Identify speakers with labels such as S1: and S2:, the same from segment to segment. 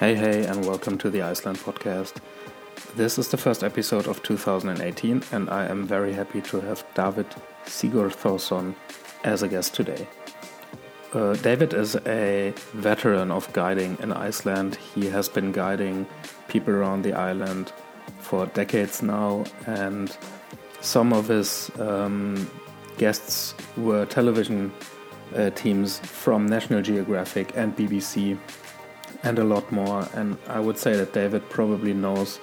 S1: Hey, hey, and welcome to the Iceland podcast. This is the first episode of 2018, and I am very happy to have David Sigurðsson as a guest today. Uh, David is a veteran of guiding in Iceland. He has been guiding people around the island for decades now, and some of his um, guests were television uh, teams from National Geographic and BBC and a lot more. And I would say that David probably knows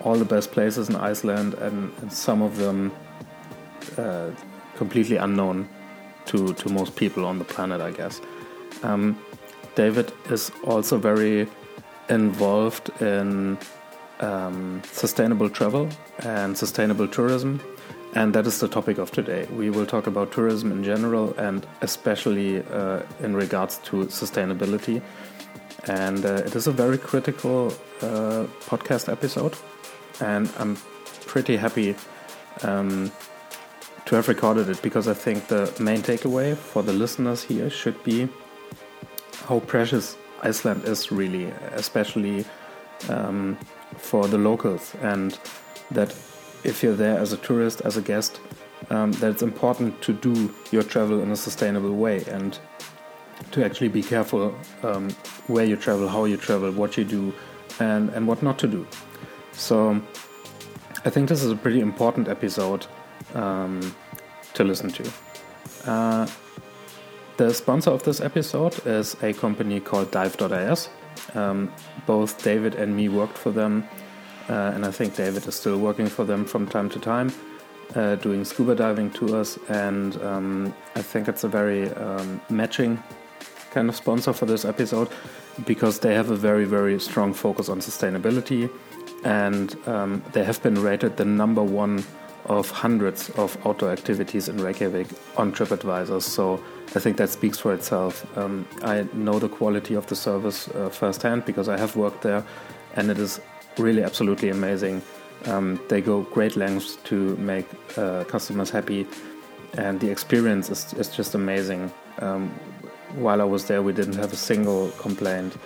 S1: all the best places in Iceland and, and some of them uh, completely unknown to, to most people on the planet, I guess. Um, David is also very involved in um, sustainable travel and sustainable tourism. And that is the topic of today. We will talk about tourism in general and especially uh, in regards to sustainability and uh, it is a very critical uh, podcast episode, and I'm pretty happy um, to have recorded it because I think the main takeaway for the listeners here should be how precious Iceland is, really, especially um, for the locals, and that if you're there as a tourist, as a guest, um, that it's important to do your travel in a sustainable way and to actually be careful um, where you travel, how you travel, what you do, and, and what not to do. So I think this is a pretty important episode um, to listen to. Uh, the sponsor of this episode is a company called Dive.is. Um, both David and me worked for them, uh, and I think David is still working for them from time to time, uh, doing scuba diving tours. And um, I think it's a very um, matching kind of sponsor for this episode because they have a very, very strong focus on sustainability and um, they have been rated the number one of hundreds of outdoor activities in Reykjavik on TripAdvisor. So I think that speaks for itself. Um, I know the quality of the service uh, firsthand because I have worked there and it is really absolutely amazing. Um, they go great lengths to make uh, customers happy and the experience is, is just amazing. Um, while I was there, we didn't have a single complaint,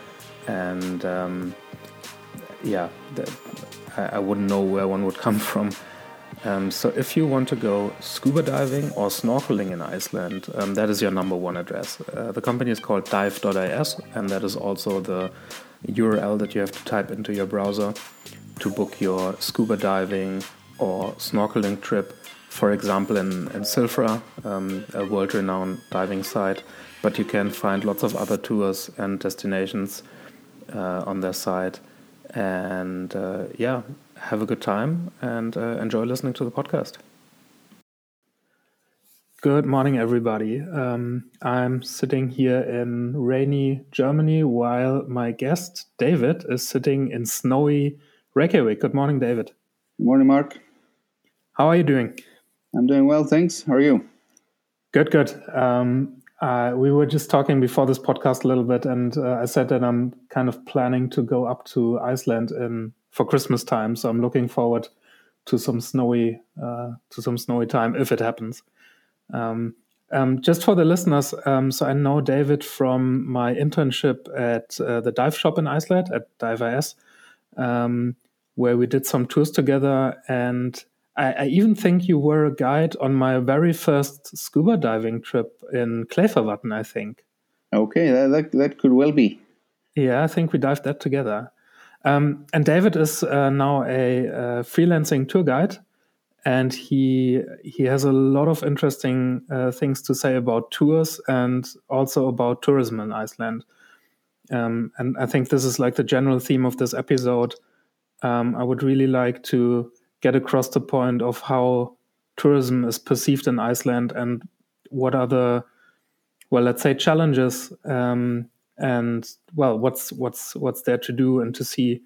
S1: and um, yeah, I, I, wouldn't know where one would come from. Um, so if you want to go scuba diving or snorkeling in Iceland, um, that is your number one address. Uh, the company is called dive.is, and that is also the URL that you have to type into your browser to book your scuba diving or snorkeling trip. For example, in, in Silfra, um, a world renowned diving site, but you can find lots of other tours and destinations uh, on their site. And uh, yeah, have a good time and uh, enjoy listening to the podcast. Good morning, everybody. Um, I'm sitting here in rainy Germany while my guest, David, is sitting in snowy Reykjavik. Good morning, David.
S2: Good morning, Mark.
S1: How are you doing?
S2: I'm doing well, thanks. How are you?
S1: Good, good. Um, uh, we were just talking before this podcast a little bit, and uh, I said that I'm kind of planning to go up to Iceland in for Christmas time. So I'm looking forward to some snowy uh, to some snowy time if it happens. Um, um, just for the listeners, um, so I know David from my internship at uh, the dive shop in Iceland at Dive.is, um, where we did some tours together and I, I, even think you were a guide on my very first scuba diving trip in Kleifarvatn, I think.
S2: Okay, that, that, that could well be.
S1: Yeah, I think we dived that together. Um, and David is uh, now a, a, freelancing tour guide, and he he has a lot of interesting uh, things to say about tours and also about tourism in Iceland. Um, and I think this is like the general theme of this episode. Um, I would really like to get across the point of how tourism is perceived in Iceland and what are the well let's say challenges um, and well what's what's what's there to do and to see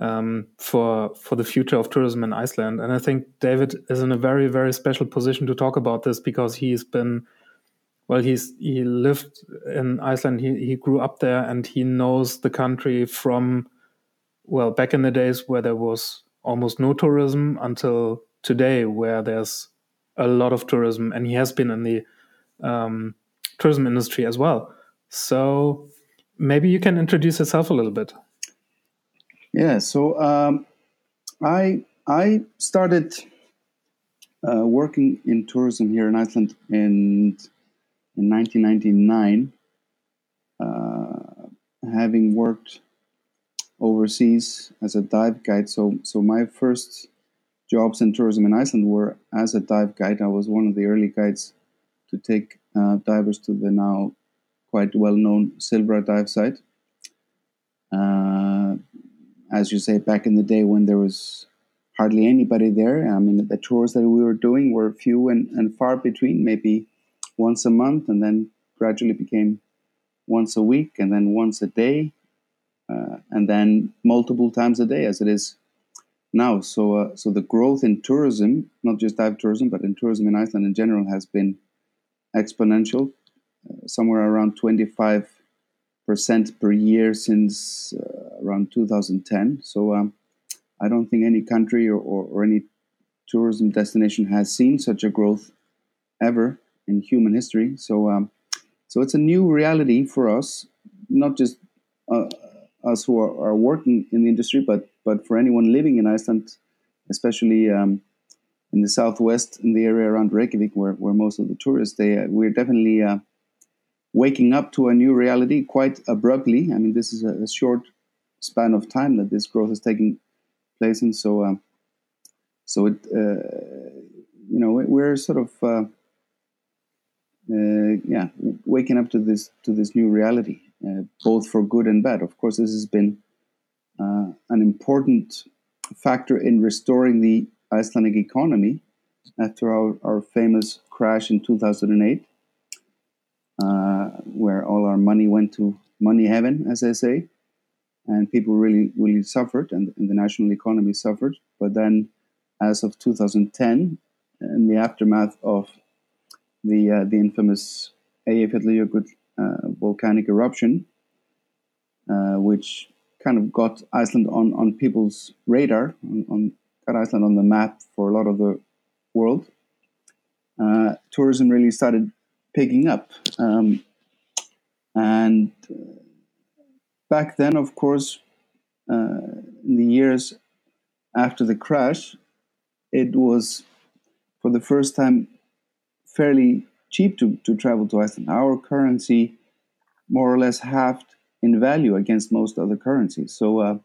S1: um, for for the future of tourism in Iceland. And I think David is in a very very special position to talk about this because he's been well he's he lived in Iceland he, he grew up there and he knows the country from well back in the days where there was almost no tourism until today, where there's a lot of tourism, and he has been in the um, tourism industry as well. So maybe you can introduce yourself a little bit.
S2: Yeah, so um, I I started uh, working in tourism here in Iceland in in 1999, uh, having worked overseas as a dive guide. So so my first jobs in tourism in Iceland were as a dive guide. I was one of the early guides to take uh, divers to the now quite well known Silfra dive site. Uh, as you say, back in the day when there was hardly anybody there. I mean, the tours that we were doing were few and, and far between, maybe once a month, and then gradually became once a week, and then once a day, and then multiple times a day, as it is now. So, uh, so the growth in tourism, not just dive tourism, but in tourism in Iceland in general, has been exponential, uh, somewhere around 25 percent per year since uh, around 2010. So um, I don't think any country or, or, or, any tourism destination has seen such a growth ever in human history. So um, so it's a new reality for us, not just uh, us who are, are, working in the industry, but but for anyone living in Iceland, especially. Um, in the southwest, in the area around Reykjavik, where, where most of the tourists, they uh, we're definitely uh, waking up to a new reality quite abruptly. I mean, this is a, a short span of time that this growth is taking place in. So, um, so it, uh, you know, we're sort of, uh, uh, yeah, waking up to this to this new reality, uh, both for good and bad. Of course, this has been uh, an important factor in restoring the Icelandic economy after our, our famous crash in 2008 uh, where all our money went to money heaven, as I say, and people really, really suffered, and, and the national economy suffered. But then, as of 2010, in the aftermath of the uh, the infamous Eyjafjallajökull volcanic eruption, uh, which kind of got Iceland on, on people's radar, on, on, got Iceland on the map for a lot of the world. Uh, tourism really started picking up. Um, and uh, back then, of course, uh, in the years after the crash, it was for the first time fairly cheap to, to travel to Iceland. Our currency more or less halved in value against most other currencies. So, uh,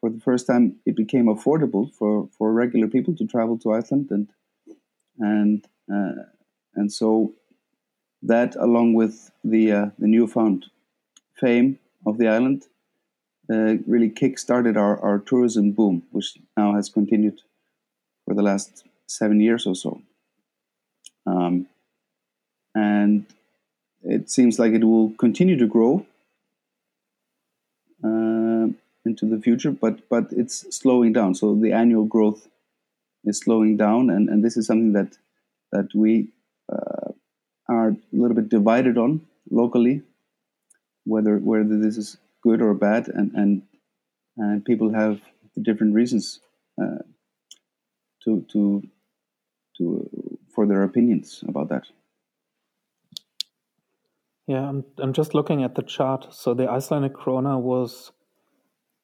S2: for the first time, it became affordable for, for regular people to travel to Iceland, and and uh, and so that, along with the uh, the newfound fame of the island, uh, really kick-started our, our tourism boom, which now has continued for the last seven years or so. Um, and it seems like it will continue to grow uh, into the future, but but it's slowing down. So the annual growth is slowing down, and, and this is something that that we uh, are a little bit divided on locally, whether whether this is good or bad, and and, and people have different reasons uh, to to to for their opinions about that.
S1: Yeah, I'm I'm just looking at the chart. So the Icelandic krona was,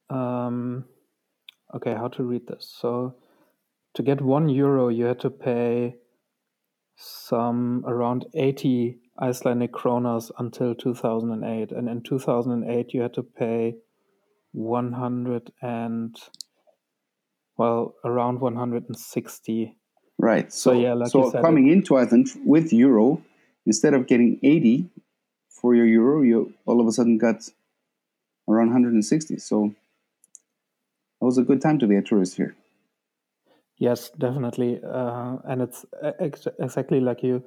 S1: um, okay, how to read this? So to get one euro, you had to pay some around 80 Icelandic kronas until 2008. And in 2008, you had to pay 100 and, well, around 160.
S2: Right. So, so yeah, like so coming it, into Iceland with euro, instead of getting 80 for your euro, you all of a sudden got around 160. So it was a good time to be a tourist here.
S1: Yes, definitely, uh, and it's ex- exactly like you.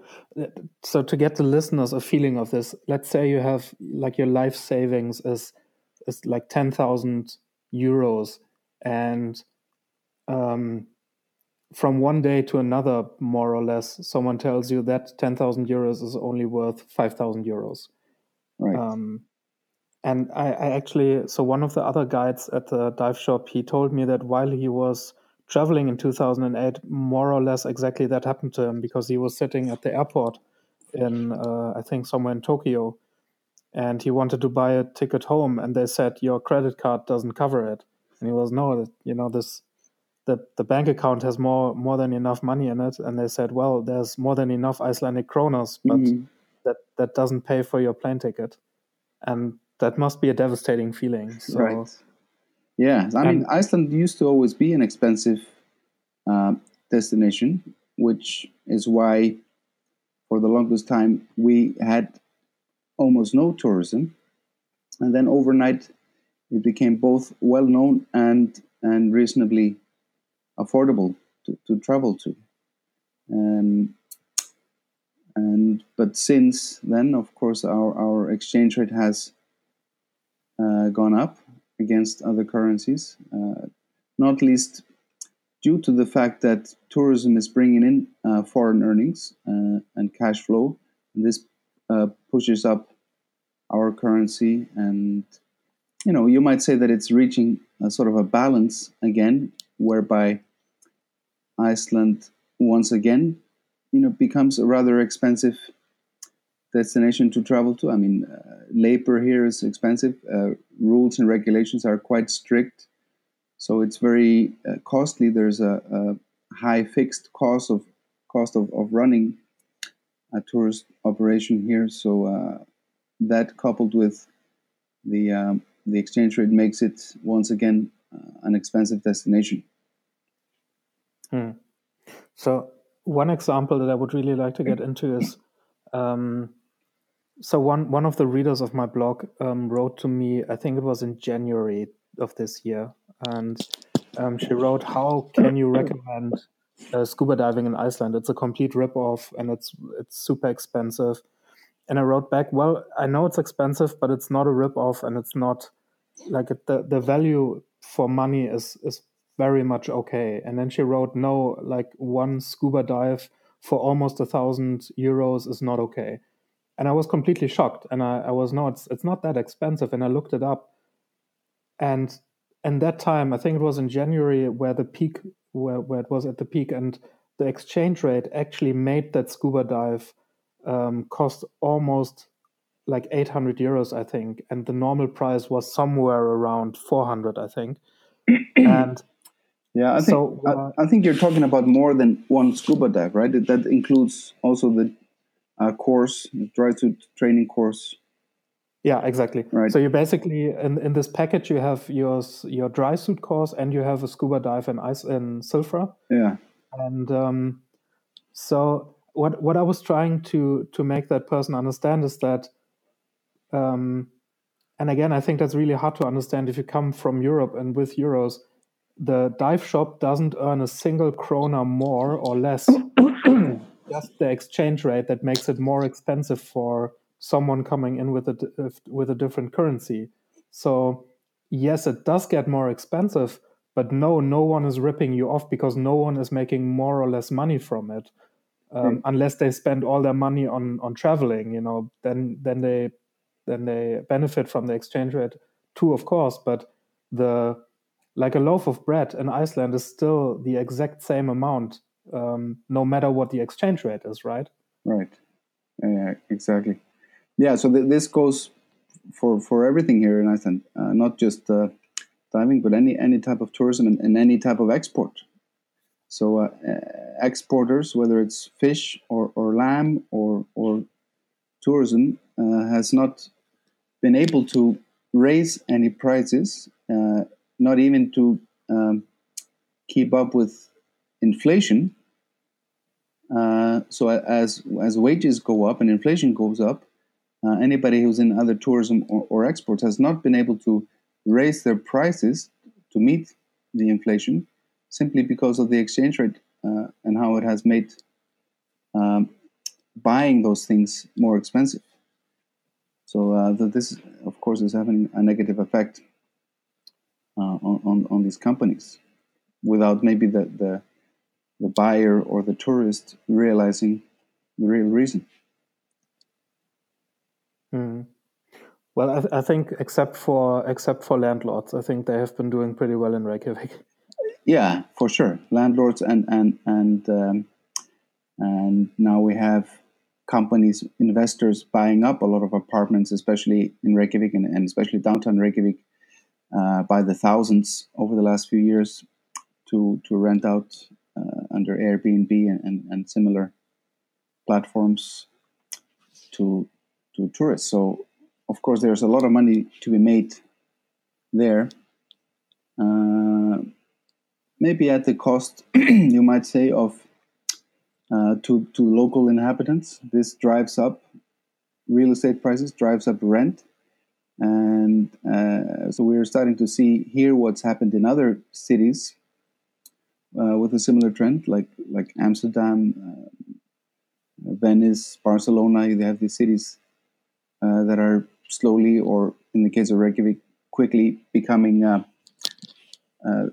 S1: So to get the listeners a feeling of this, let's say you have like your life savings is is like ten thousand euros, and um, from one day to another, more or less, someone tells you that ten thousand euros is only worth five thousand euros. Right. Um, and I, I actually, so one of the other guides at the dive shop, he told me that while he was traveling in 2008, more or less exactly that happened to him because he was sitting at the airport in, uh, I think, somewhere in Tokyo, and he wanted to buy a ticket home, and they said your credit card doesn't cover it. And he was, no, you know, this the, the bank account has more more than enough money in it. And they said, well, there's more than enough Icelandic kronas, but mm-hmm. That, that doesn't pay for your plane ticket. And that must be a devastating feeling. So, right.
S2: Yeah. I mean, Iceland used to always be an expensive uh, destination, which is why for the longest time we had almost no tourism. And then overnight it became both well known and, and reasonably affordable to, to travel to. Um, and but since then, of course, our, our exchange rate has uh, gone up against other currencies, uh, not least due to the fact that tourism is bringing in uh, foreign earnings uh, and cash flow. And this uh, pushes up our currency, and you know, you might say that it's reaching a sort of a balance again, whereby Iceland once again, you know, becomes a rather expensive destination to travel to. I mean, uh, labor here is expensive. Uh, rules and regulations are quite strict, so it's very uh, costly. There's a, a, high fixed cost of cost of, of running a tourist operation here. So uh, that coupled with the um, the exchange rate makes it once again uh, an expensive destination.
S1: Hmm. So one example that I would really like to get into is um, so one one of the readers of my blog um, wrote to me. I think it was in January of this year, and um, she wrote, "How can you recommend uh, scuba diving in Iceland? It's a complete ripoff, and it's it's super expensive." And I wrote back, "Well, I know it's expensive, but it's not a ripoff, and it's not like the the value for money is is very much okay. And then she wrote, no, like one scuba dive for almost a thousand euros is not okay. And I was completely shocked. And I, I was, no, it's, it's not that expensive. And I looked it up. And and that time, I think it was in January where the peak, where, where it was at the peak, and the exchange rate actually made that scuba dive um, cost almost like 800 euros, I think. And the normal price was somewhere around 400, I think. and
S2: yeah, I think so, uh, I, I, think you're talking about more than one scuba dive, right? That includes also the uh, course, the dry suit training course.
S1: Yeah, exactly. Right. So you basically in, in this package you have your your dry suit course and you have a scuba dive in ice in Silfra.
S2: Yeah.
S1: And um, so what what I was trying to to make that person understand is that, um, and again I think that's really hard to understand if you come from Europe and with euros the dive shop doesn't earn a single krona more or less. just the exchange rate that makes it more expensive for someone coming in with a with a different currency. So yes, it does get more expensive, but no, no one is ripping you off because no one is making more or less money from it, um, mm. unless they spend all their money on on traveling. You know, then then they then they benefit from the exchange rate too, of course. But the like a loaf of bread in Iceland is still the exact same amount, um, no matter what the exchange rate is, right?
S2: Right. Yeah, exactly. Yeah. So th- this goes for for everything here in Iceland, uh, not just uh, diving, but any any type of tourism and, and any type of export. So uh, exporters, whether it's fish or, or lamb or or tourism, uh, has not been able to raise any prices uh, not even to um, keep up with inflation. Uh, so as as wages go up and inflation goes up, uh, anybody who's in other tourism or, or, exports has not been able to raise their prices to meet the inflation simply because of the exchange rate uh, and how it has made um, buying those things more expensive. So uh, this, of course, is having a negative effect uh, on, on these companies without maybe the, the, the buyer or the tourist realizing the real reason.
S1: Mm. Well, I, th- I, think except for except for landlords, I think they have been doing pretty well in Reykjavik.
S2: Yeah, for sure, landlords and and and um, and now we have companies, investors buying up a lot of apartments, especially in Reykjavik and, and especially downtown Reykjavik, uh, by the thousands over the last few years to to rent out uh, under Airbnb and, and, and, similar platforms to to tourists. So of course there's a lot of money to be made there. Uh, maybe at the cost, you might say, of uh, to to local inhabitants. This drives up real estate prices, drives up rent, and uh, so we're starting to see here what's happened in other cities uh, with a similar trend, like like Amsterdam, uh, Venice, Barcelona. They have these cities uh, that are slowly, or in the case of Reykjavik, quickly becoming uh,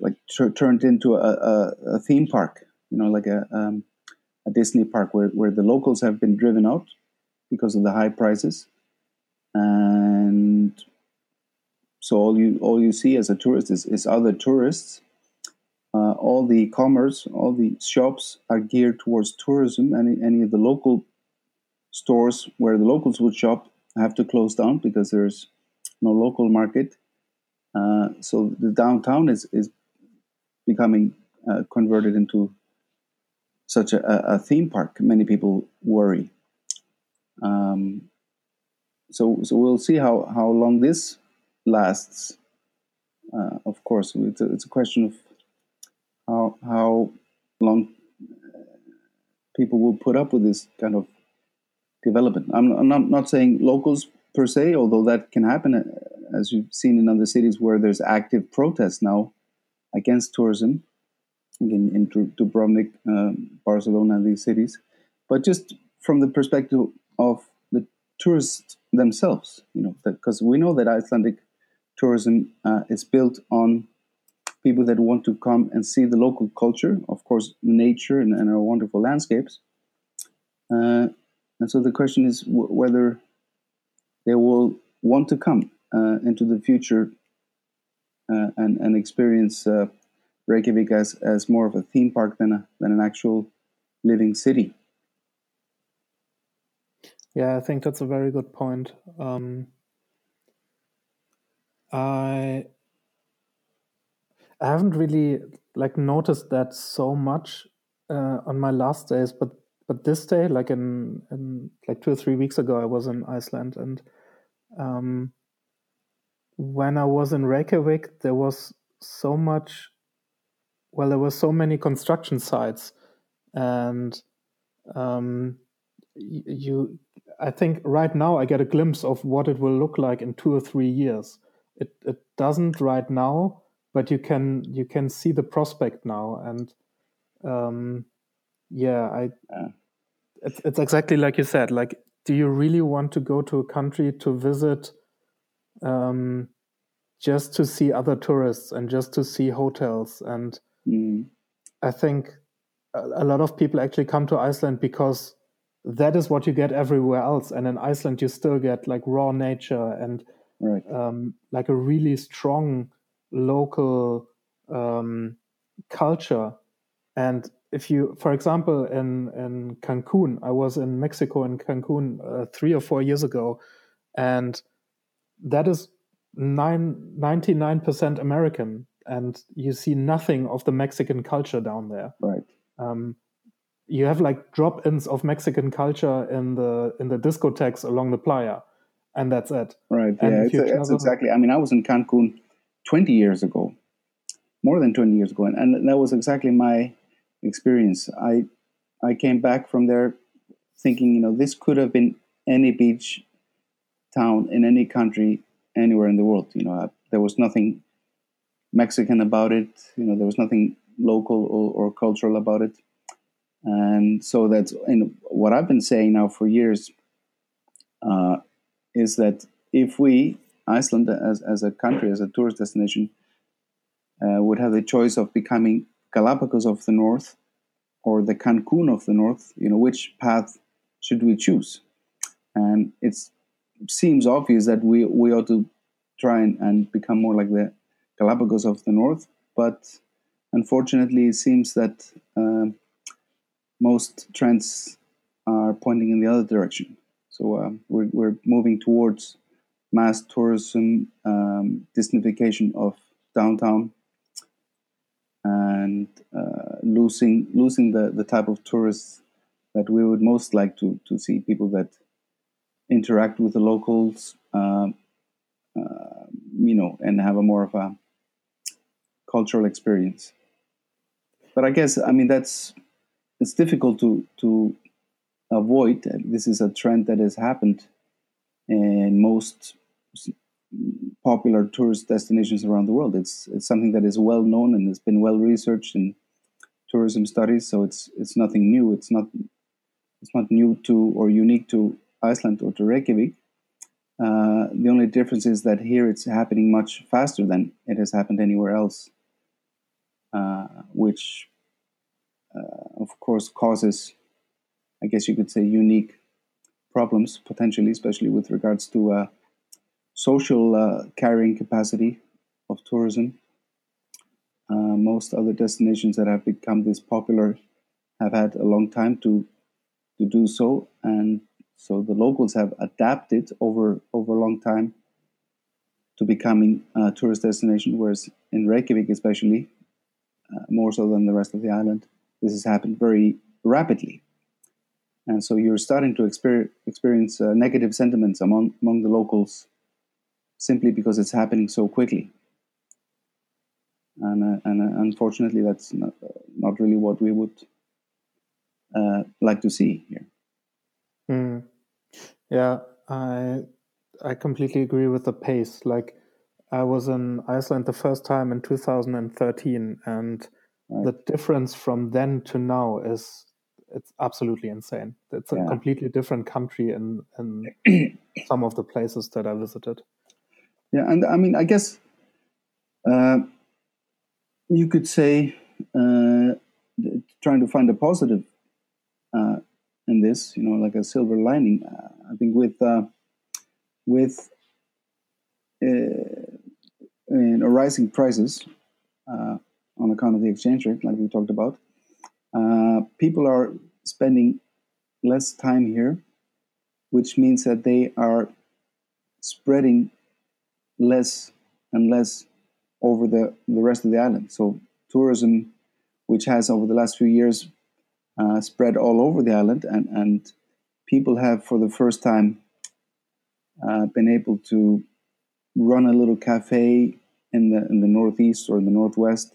S2: like turned into a, a, a, theme park. You know, like a um, a Disney park where, where the locals have been driven out because of the high prices, and so all you all you see as a tourist is, is other tourists. Uh, all the commerce, all the shops are geared towards tourism. Any any of the local stores where the locals would shop have to close down because there's no local market. Uh, so the downtown is is becoming uh, converted into such a, a, theme park. Many people worry. Um, so so we'll see how how long this lasts. Uh, of course, it's a, it's a question of how how long people will put up with this kind of development. I'm, I'm not, not saying locals per se, although that can happen, uh, as you've seen in other cities where there's active protests now against tourism, in, in Dubrovnik, um, Barcelona, and these cities. But just from the perspective of tourists themselves, you know, because we know that Icelandic tourism uh, is built on people that want to come and see the local culture, of course, nature and, and our wonderful landscapes. Uh, and so the question is w- whether they will want to come uh, into the future uh, and, and experience uh, Reykjavik as, as more of a theme park than, a, than an actual living city.
S1: Yeah, I think that's a very good point. Um, I I haven't really like noticed that so much uh, on my last days, but but this day, like in, in like two or three weeks ago, I was in Iceland, and um, when I was in Reykjavik, there was so much. Well, there were so many construction sites, and um, you. I think right now I get a glimpse of what it will look like in two or three years. It it doesn't right now, but you can you can see the prospect now, and um, yeah, I. Yeah. It's, it's exactly like you said. Like, do you really want to go to a country to visit, um, just to see other tourists and just to see hotels? And mm. I think a, a lot of people actually come to Iceland because that is what you get everywhere else. And in Iceland, you still get like raw nature and right. um, like a really strong local um, culture. And if you, for example, in in Cancun, I was in Mexico in Cancun uh, three or four years ago, and that is nine, 99% American, and you see nothing of the Mexican culture down there.
S2: Right. Um,
S1: you have like drop-ins of Mexican culture in the in the discotheques along the playa, and that's it.
S2: Right. And yeah. It's, it's exactly. I mean, I was in Cancun 20 years ago, more than 20 years ago, and, and that was exactly my experience. I I came back from there thinking, you know, this could have been any beach town in any country anywhere in the world. You know, uh, there was nothing Mexican about it. You know, there was nothing local or, or cultural about it. And so that's and what I've been saying now for years uh, is that if we Iceland as, as a country, as a tourist destination, uh, would have the choice of becoming Galapagos of the North or the Cancun of the North, you know, which path should we choose? And it seems obvious that we, we ought to try and, and become more like the Galapagos of the North, but unfortunately, it seems that uh, most trends are pointing in the other direction. So uh, we're, we're moving towards mass tourism, um, Disneyfication of downtown, and uh, losing losing the, the type of tourists that we would most like to, to see people that interact with the locals, uh, you know, and have a more of a cultural experience. But I guess I mean that's it's difficult to to avoid. This is a trend that has happened in most popular tourist destinations around the world. It's it's something that is well known and has been well researched in tourism studies. So it's it's nothing new. It's not it's not new to or unique to Iceland or to Reykjavik. Uh, the only difference is that here it's happening much faster than it has happened anywhere else, uh, which of course causes, I guess you could say, unique problems potentially, especially with regards to uh, social uh, carrying capacity of tourism. Uh, most other destinations that have become this popular have had a long time to to do so, and so the locals have adapted over over a long time to becoming a tourist destination. Whereas in Reykjavik, especially uh, more so than the rest of the island, this has happened very rapidly, and so you're starting to exper- experience uh, negative sentiments among among the locals simply because it's happening so quickly. And, uh, and uh, unfortunately, that's not, uh, not really what we would uh, like to see here.
S1: Mm. Yeah, I I completely agree with the pace. Like, I was in Iceland the first time in 2013, and right. the difference from then to now is it's absolutely insane. It's a yeah. completely different country in in some of the places that I visited.
S2: Yeah, and I mean, I guess uh, you could say uh, trying to find a positive uh, in this, you know, like a silver lining. Uh, I think with uh, with uh, in rising prices on account of the exchange rate, like we talked about, people are spending less time here, which means that they are spreading less and less over the, the rest of the island. So tourism, which has over the last few years uh, spread all over the island, and, and people have for the first time uh, been able to run a little cafe in the in the northeast or in the northwest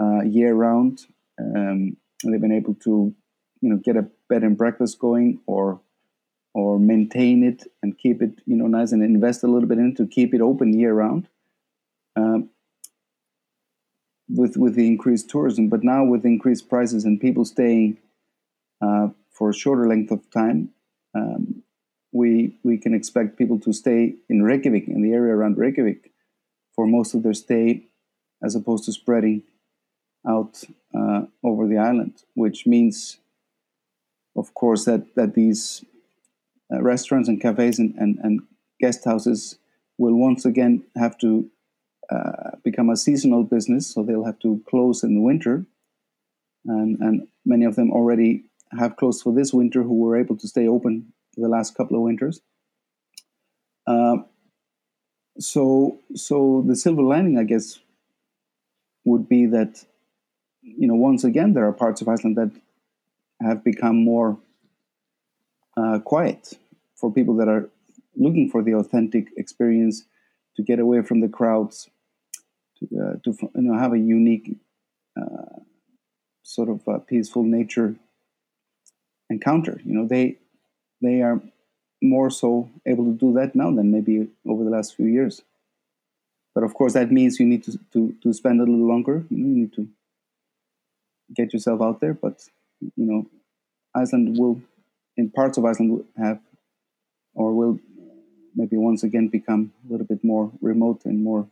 S2: uh, year round. Um, they've been able to, you know, get a bed and breakfast going or or maintain it and keep it you know nice and invest a little bit in to keep it open year round um, with with the increased tourism but now with increased prices and people staying uh, for a shorter length of time um, we we can expect people to stay in Reykjavik in the area around Reykjavik for most of their stay as opposed to spreading out uh, over the island which means of course that that these uh, restaurants and cafes and, and, and, guest houses will once again have to uh, become a seasonal business, so they'll have to close in the winter. And, and many of them already have closed for this winter who were able to stay open the last couple of winters. Uh, so, so the silver lining, I guess, would be that you know once again there are parts of Iceland that have become more uh, quiet for people that are looking for the authentic experience to get away from the crowds to, uh, to you know have a unique uh, sort of uh, peaceful nature encounter. You know they they are more so able to do that now than maybe over the last few years. But of course that means you need to, to, to spend a little longer. You, know, you need to get yourself out there but you know iceland will in parts of Iceland have or will maybe once again become a little bit more remote and more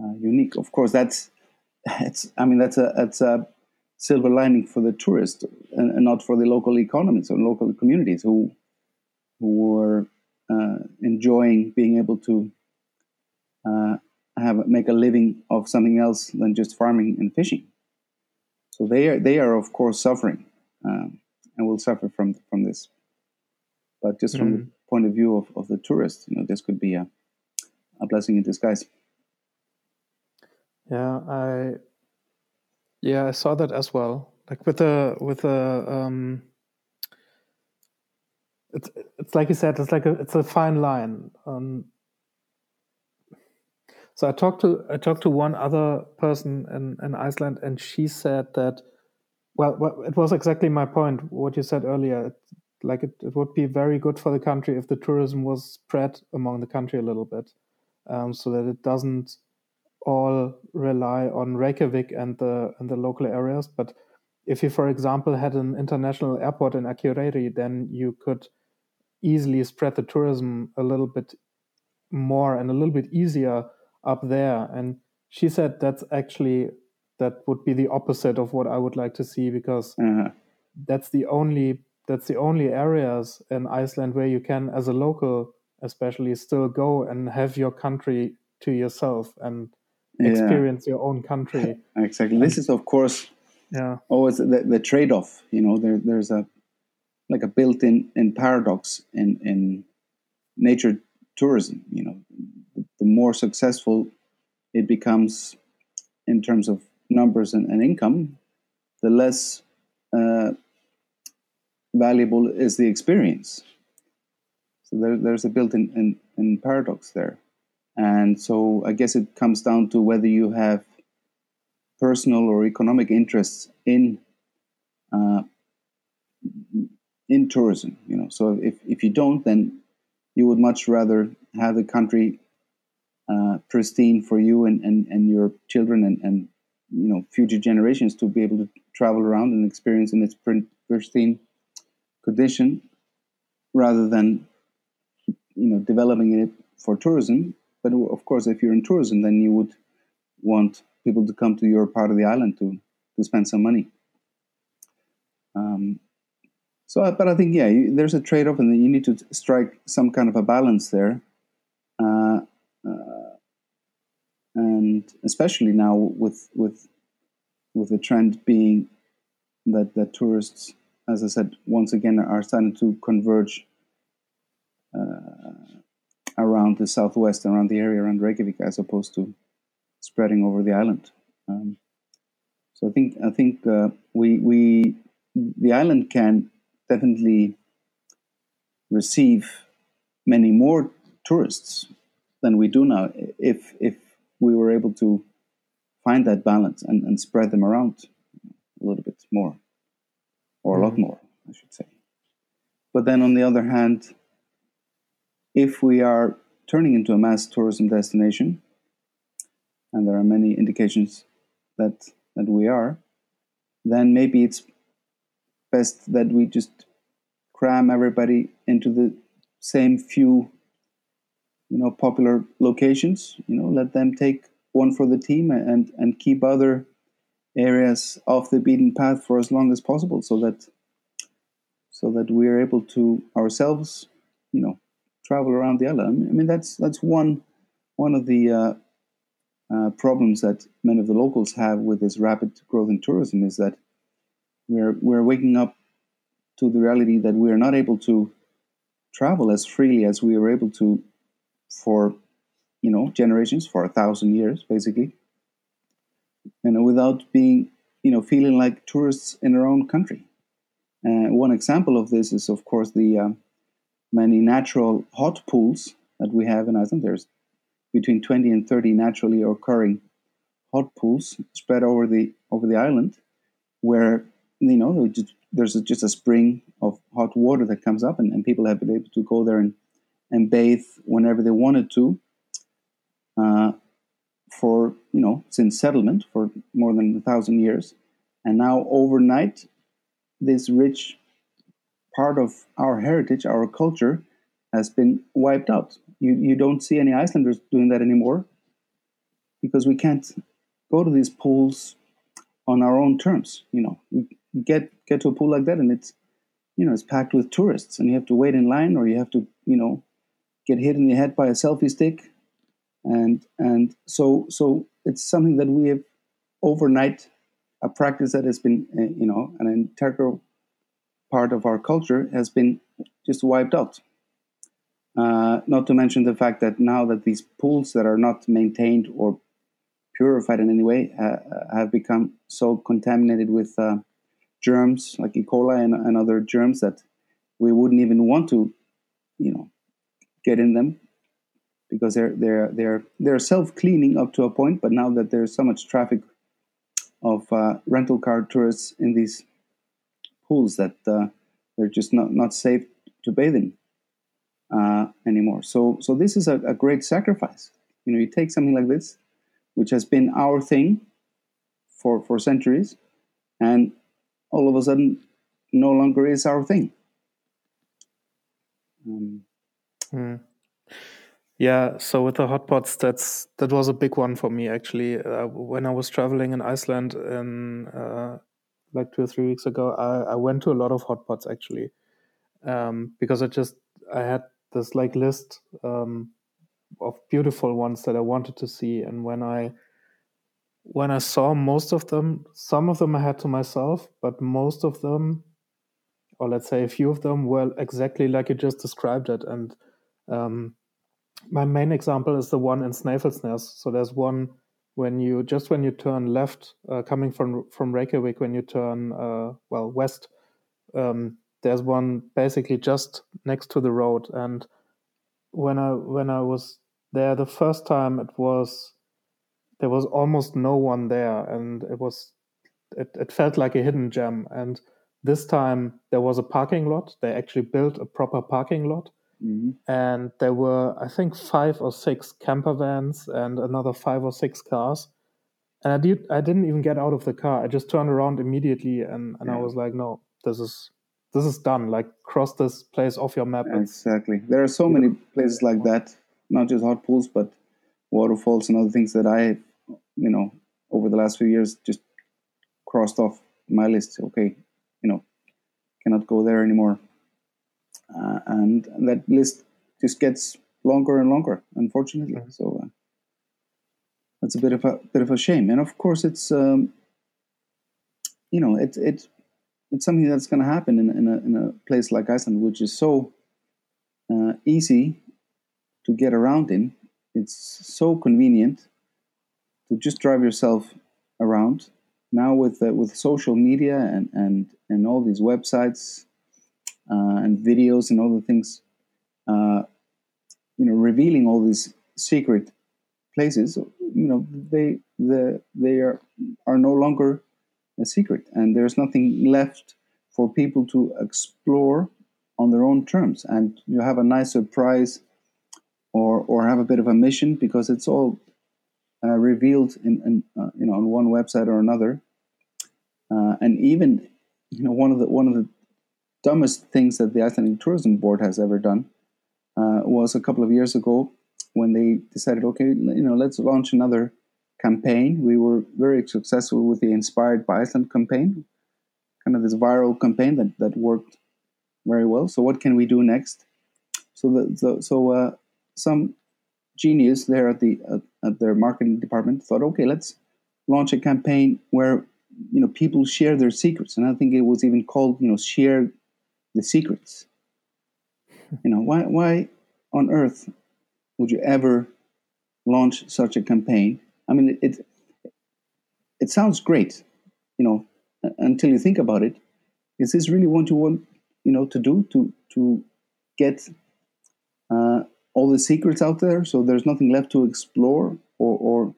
S2: uh, unique. Of course, that's it's. I mean, that's a that's a silver lining for the tourist and, and not for the local economies or local communities who who were uh, enjoying being able to uh, have make a living of something else than just farming and fishing. So they are they are of course suffering. Um, and will suffer from from this. But just from mm. point of view of, of the tourist, you know, this could be a, a blessing in disguise.
S1: Yeah, I yeah I saw that as well. Like with the with the um, it's it's like you said, it's like a it's a fine line. Um, so I talked to I talked to one other person in, in Iceland, and she said that well, it was exactly my point. What you said earlier, it, like it, it would be very good for the country if the tourism was spread among the country a little bit, um, so that it doesn't all rely on Reykjavik and the and the local areas. But if you, for example, had an international airport in Akureyri, then you could easily spread the tourism a little bit more and a little bit easier up there. And she said that's actually that would be the opposite of what I would like to see because uh-huh. that's the only that's the only areas in Iceland where you can, as a local, especially, still go and have your country to yourself and yeah. experience your own country.
S2: exactly. And, this is, of course,
S1: yeah,
S2: always the, the trade-off. You know, there, there's a like a built-in in paradox in in nature tourism. You know, the more successful it becomes in terms of numbers and, and income, the less uh, valuable is the experience. So there, there's a built-in in, in paradox there. And so I guess it comes down to whether you have personal or economic interests in uh, in tourism. You know, so if, if you don't, then you would much rather have the country uh, pristine for you and, and, and your children and, and you know future generations to be able to travel around and experience in its pristine condition rather than you know developing it for tourism. But of course if you're in tourism then you would want people to come to your part of the island to to spend some money. Um, so but i think yeah you, there's a trade-off and you need to strike some kind of a balance there. Uh, uh, and especially now with with with the trend being that that tourists, as I said, once again are starting to converge uh, around the southwest, around the area around Reykjavik, as opposed to spreading over the island. Um, so I think I think uh, we we the island can definitely receive many more tourists than we do now if if we were able to find that balance and, and spread them around a little bit more, or a lot mm-hmm. more, I should say. But then on the other hand, if we are turning into a mass tourism destination, and there are many indications that that we are, then maybe it's best that we just cram everybody into the same few you know popular locations you know let them take one for the team and and keep other areas off the beaten path for as long as possible so that so that we're able to ourselves you know travel around the island. I mean that's that's one one of the uh, uh, problems that many of the locals have with this rapid growth in tourism is that we're we're waking up to the reality that we are not able to travel as freely as we were able to for you know generations for a thousand years basically. And without being you know feeling like tourists in their own country. Uh, one example of this is of course the uh, many natural hot pools that we have in iceland. There's between 20 and 30 naturally occurring hot pools spread over the over the island where you know there's just a spring of hot water that comes up and, and people have been able to go there and, and bathe whenever they wanted to uh, for you know since settlement for more than a thousand years, and now overnight, this rich part of our heritage, our culture, has been wiped out. You you don't see any Icelanders doing that anymore because we can't go to these pools on our own terms. You know, we get get to a pool like that, and it's you know it's packed with tourists, and you have to wait in line, or you have to you know get hit in the head by a selfie stick and and so so it's something that we have overnight a practice that has been uh, you know an integral part of our culture has been just wiped out Uh, not to mention the fact that now that these pools that are not maintained or purified in any way uh, have become so contaminated with uh, germs like E. coli and, and, other germs that we wouldn't even want to, you know, get in them because they're they're they're they're self cleaning up to a point. But now that there's so much traffic of uh, rental car tourists in these pools that uh, they're just not not safe to bathe in uh, anymore. So so this is a, a great sacrifice. You know, you take something like this, which has been our thing for for centuries, and all of a sudden no longer is our thing.
S1: Um, mm. Yeah, so with the hotpots, that's that was a big one for me actually. Uh, when I was traveling in Iceland in uh, like two or three weeks ago, I, I went to a lot of hotpots actually um, because I just I had this like list um, of beautiful ones that I wanted to see, and when I when I saw most of them, some of them I had to myself, but most of them, or let's say a few of them, were exactly like you just described it. And um, my main example is the one in Snæfellsnes. So there's one when you just when you turn left, uh, coming from from Reykjavik, when you turn uh, well west, um, there's one basically just next to the road. And when I when I was there the first time, it was there was almost no one there, and it was it, it felt like a hidden gem. And this time there was a parking lot. They actually built a proper parking lot. Mm-hmm. And there were, I think, five or six camper vans and another five or six cars. And I did, I didn't even get out of the car. I just turned around immediately, and, and yeah. I was like, no, this is this is done. Like cross this place off your map.
S2: Exactly. There are so many places like that, not just hot pools, but waterfalls and other things that I you know, over the last few years, just crossed off my list. Okay, you know, cannot go there anymore. Uh, and that list just gets longer and longer, unfortunately. Mm-hmm. So uh, that's a bit of a bit of a shame. And of course, it's um, you know, it it it's something that's going to happen in, in a in a place like Iceland, which is so uh, easy to get around in. It's so convenient to just drive yourself around. Now with uh, with social media and, and, and all these websites and videos and all the things, uh, you know, revealing all these secret places, you know, they the, they are are no longer a secret, and there's nothing left for people to explore on their own terms, and you have a nice surprise or or have a bit of a mission because it's all uh, revealed in, in uh, you know on one website or another, uh, and even you know one of the one of the dumbest things that the Icelandic Tourism Board has ever done uh, was a couple of years ago when they decided, okay, you know, let's launch another campaign. We were very successful with the Inspired by Iceland campaign, kind of this viral campaign that, that worked very well. So what can we do next? So the, so, so uh, some genius there at the at their marketing department thought, okay, let's launch a campaign where you know people share their secrets, and I think it was even called you know share the secrets. You know why why on earth would you ever launch such a campaign? I mean, it it, sounds great, you know, until you think about it. Is this really what you want you know to do to to get uh, all the secrets out there, so there's nothing left to explore or, or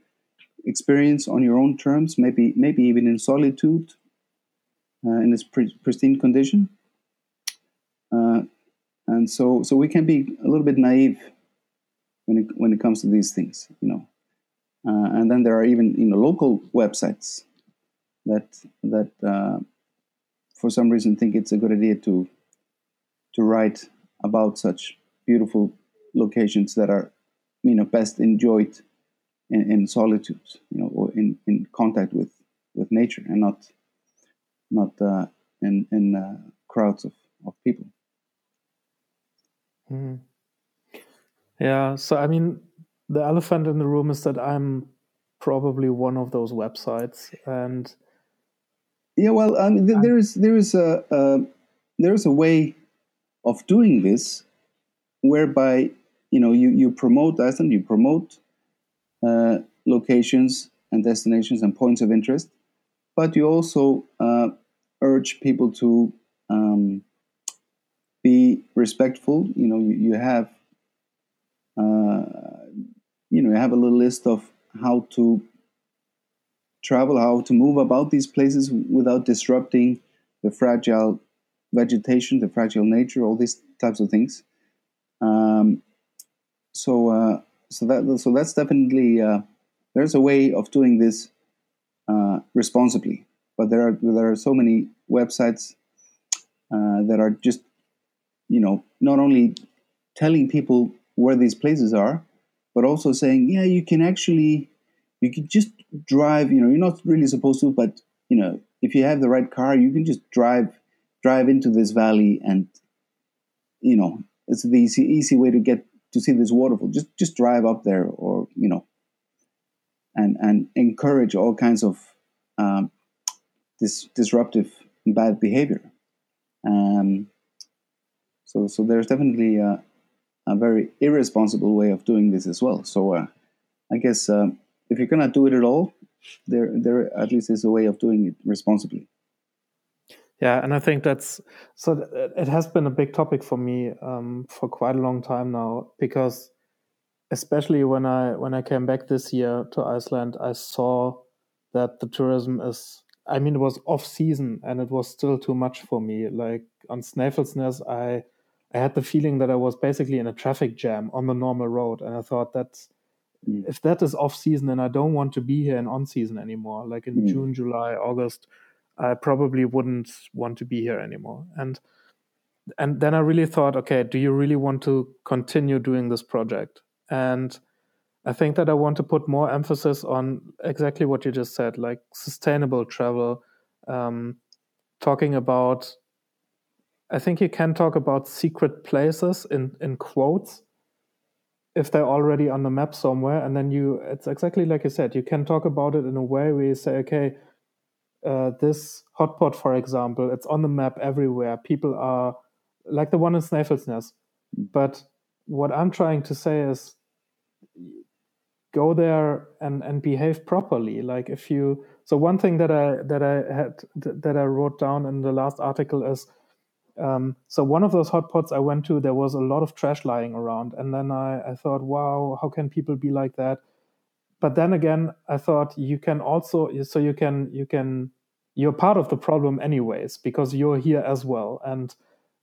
S2: experience on your own terms. Maybe maybe even in solitude, uh, in this pristine condition. Uh, and so so we can be a little bit naive when it when it comes to these things, you know. Uh, and then there are even you know local websites that that uh, for some reason think it's a good idea to to write about such beautiful locations that are you know best enjoyed in, in solitude you know or in, in contact with with nature and not not uh, in in uh, crowds of, of people
S1: mm. yeah so i mean the elephant in the room is that i'm probably one of those websites and
S2: yeah well I mean, there is there is a uh, there is a way of doing this whereby you know you, you promote Iceland, you promote uh, locations and destinations and points of interest, but you also uh, urge people to um, be respectful. You know, you, you have uh, you know you have a little list of how to travel, how to move about these places without disrupting the fragile vegetation, the fragile nature, all these types of things. Um, so, uh, so that so that's definitely uh, there's a way of doing this uh, responsibly. But there are there are so many websites uh, that are just you know not only telling people where these places are, but also saying, yeah, you can actually you can just drive. You know, you're not really supposed to, but you know, if you have the right car, you can just drive drive into this valley, and you know, it's the easy easy way to get to see this waterfall. Just just drive up there, or you know, and and encourage all kinds of um, this disruptive bad behavior. Um, so so there's definitely a, a, very irresponsible way of doing this as well. So uh, I guess um, if you're gonna do it at all, there there at least is a way of doing it responsibly.
S1: Yeah, and I think that's so. It has been a big topic for me um, for quite a long time now because, especially when I when I came back this year to Iceland, I saw that the tourism is. I mean, it was off season and it was still too much for me. Like on Snæfellsnes, I I had the feeling that I was basically in a traffic jam on the normal road, and I thought that's mm. if that is off season, and I don't want to be here in on season anymore. Like in mm. June, July, August I probably wouldn't want to be here anymore. And and then I really thought, okay, do you really want to continue doing this project? And I think that I want to put more emphasis on exactly what you just said, like sustainable travel, um, talking about. I think you can talk about secret places in in quotes if they're already on the map somewhere, and then you. It's exactly like you said. You can talk about it in a way where you say, okay uh, this hotpot, for example, it's on the map everywhere. People are like the one in Snæfellsnes. But what I'm trying to say is go there and, and behave properly. Like if you so one thing that I that I had that I wrote down in the last article is um, so one of those hotpots I went to, there was a lot of trash lying around, and then I, I thought, wow, how can people be like that? But then again, I thought you can also so you can you can you're part of the problem anyways because you're here as well. And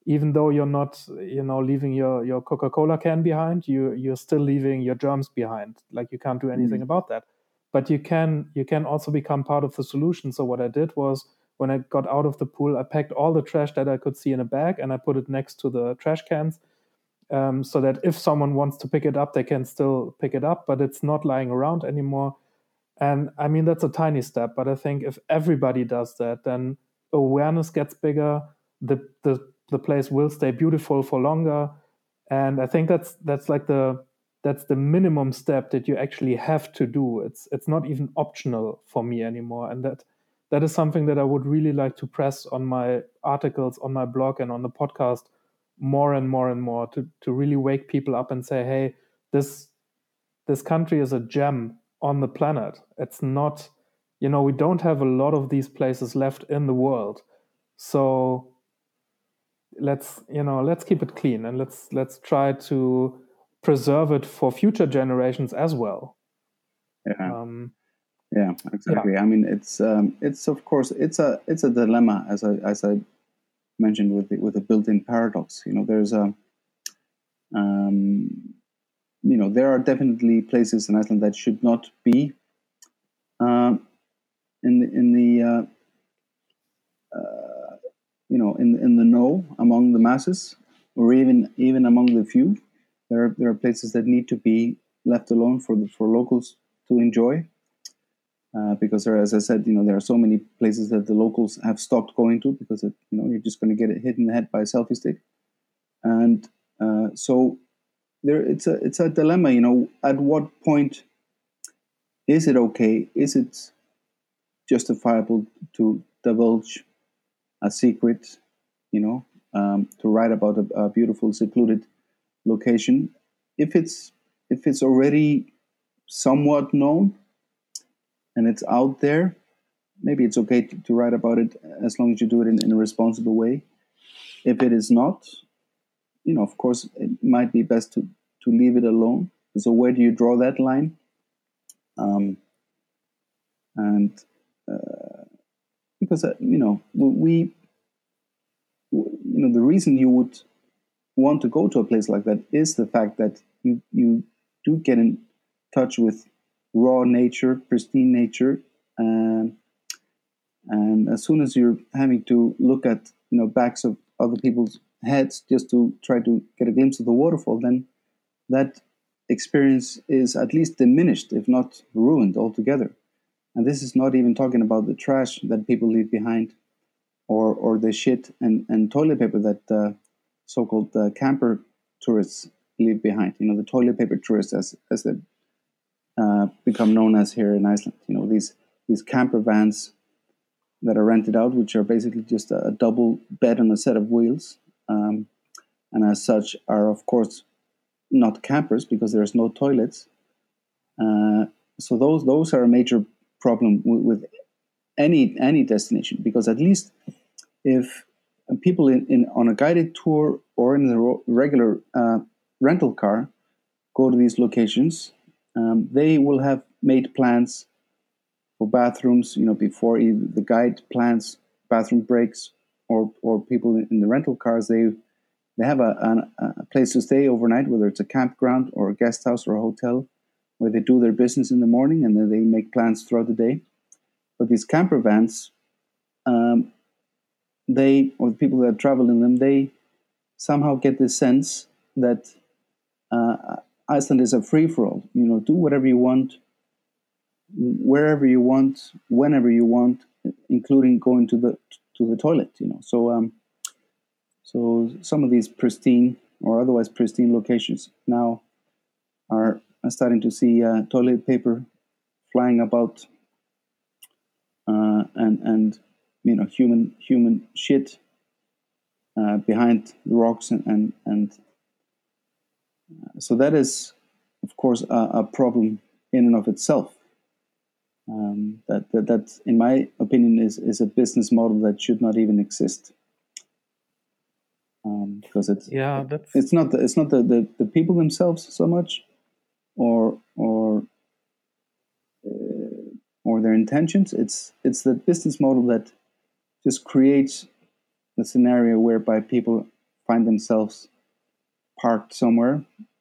S1: even though you're not you know leaving your your coca-cola can behind you you're still leaving your germs behind. Like you can't do anything mm. about that. But you can you can also become part of the solution. So what i did was when i got out of the pool i packed all the trash that i could see in a bag and i put it next to the trash cans um, so that if someone wants to pick it up they can still pick it up but it's not lying around anymore and I mean, that's a tiny step, but I think if everybody does that, then awareness gets bigger. The, the, the place will stay beautiful for longer. And I think that's, that's like the, that's the minimum step that you actually have to do. It's, it's not even optional for me anymore. And that, that is something that I would really like to press on my articles, on my blog, and on the podcast more and more and more to, to really wake people up and say, hey, this this country is a gem on the planet. It's not, you know, we don't have a lot of these places left in the world. So let's, you know, let's keep it clean and let's let's try to preserve it for future generations as well.
S2: Yeah. Um, yeah, exactly. Yeah. I mean, it's um, it's of course it's a it's a dilemma as I as I mentioned with the, with a built-in paradox. You know, there's a um, you know, there are definitely places in Iceland that should not be uh, in the in the uh, uh, you know in in the know among the masses, or even even among the few. There are there are places that need to be left alone for the, for locals to enjoy. Uh, because there, as I said, you know, there are so many places that the locals have stopped going to because it, you know you're just going to get it hit in the head by a selfie stick, and uh, so there it's a it's a dilemma you know at what point is it okay is it justifiable to divulge a secret you know um, to write about a, a, beautiful secluded location, if it's if it's already somewhat known and it's out there, maybe it's okay to, to write about it as long as you do it in, in, a responsible way. If it is not, you know, of course, it might be best to, to leave it alone. So, where do you draw that line? Um, and uh, because uh, you know we, you know, the reason you would want to go to a place like that is the fact that you you do get in touch with raw nature, pristine nature, and and as soon as you're having to look at you know backs of other people's heads just to try to get a glimpse of the waterfall, then that experience is at least diminished, if not ruined altogether. And this is not even talking about the trash that people leave behind, or or the shit and, and toilet paper that uh, so-called uh, camper tourists leave behind. You know, the toilet paper tourists, as as they uh, become known as here in Iceland. You know, these these camper vans that are rented out, which are basically just a, a double bed and a set of wheels, um, and as such are of course not campers because there's no toilets. Uh, so those those are a major problem with, with any any destination because at least if people in, in on a guided tour or in the regular uh, rental car go to these locations, um, they will have made plans for bathrooms. You know, before the guide plans bathroom breaks, or or people in the rental cars they they have a, a, a place to stay overnight, whether it's a campground or a guest house or a hotel, where they do their business in the morning and then they make plans throughout the day. But these camper vans, um, they or the people that travel in them, they somehow get the sense that uh, Iceland is a free for all. You know, do whatever you want, wherever you want, whenever you want, including going to the to the toilet. You know, so um, so some of these pristine or otherwise pristine locations now are, starting to see uh, toilet paper flying about uh, and and you know human human shit uh, behind the rocks and and, and so that is of course a, a, problem in and of itself. Um, that, that that in my opinion is is a business model that should not even exist. Um, because it's
S1: yeah that's
S2: it's not the, it's not the, the, the people themselves so much or or uh, or their intentions. It's it's the business model that just creates the scenario whereby people find themselves parked somewhere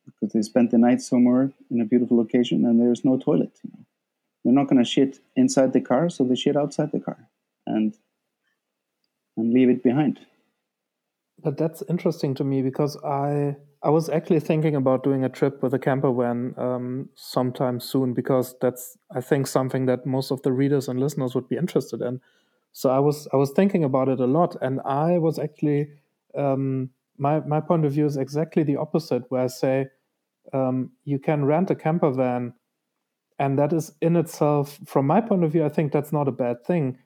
S2: because they spent the night somewhere in a beautiful location and there's no toilet you know? they're not going to shit inside the car so they shit outside the car and and leave it behind
S1: but that's interesting to me because I I was actually thinking about doing a trip with a camper van um, sometime soon because that's I think something that most of the readers and listeners would be interested in. So I was I was thinking about it a lot, and I was actually um, my my point of view is exactly the opposite, where I say um, you can rent a camper van, and that is in itself, from my point of view, I think that's not a bad thing.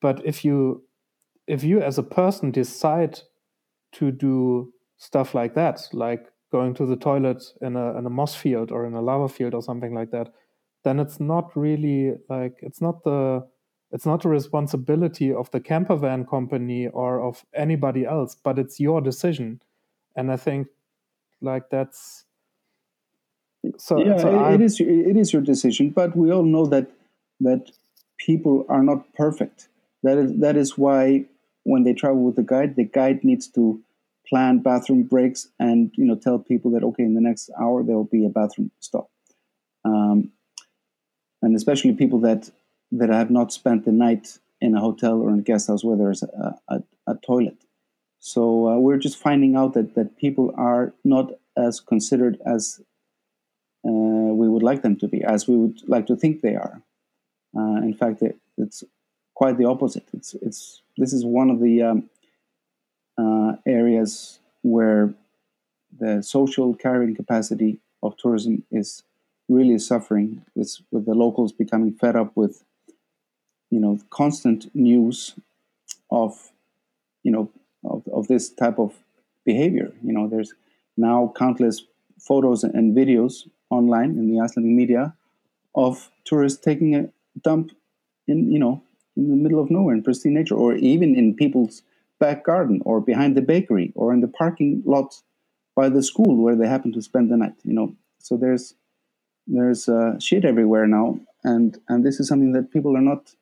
S1: But if you if you as a person decide to do stuff like that, like going to the toilet in a in a moss field or in a lava field or something like that, then it's not really like it's not the it's not the responsibility of the camper van company or of anybody else, but it's your decision. And I think like that's
S2: so yeah, so it, it is it is your decision, but we all know that that people are not perfect. That is that is why when they travel with the guide, the guide needs to plan bathroom breaks and you know tell people that okay, in the next hour there will be a bathroom stop, um, and especially people that that I have not spent the night in a hotel or in a guest house where there's a, a, a toilet. So uh, we're just finding out that that people are not as considered as uh, we would like them to be, as we would like to think they are. Uh, in fact, it, it's quite the opposite. It's it's this is one of the um, uh, areas where the social carrying capacity of tourism is really suffering with, with the locals becoming fed up with you know constant news of you know of, of this type of behavior you know there's now countless photos and videos online in the Icelandic media of tourists taking a dump in you know in the middle of nowhere in pristine nature, or even in people's back garden, or behind the bakery, or in the parking lot by the school where they happen to spend the night. You know, so there's there's uh, shit everywhere now, and and this is something that people are not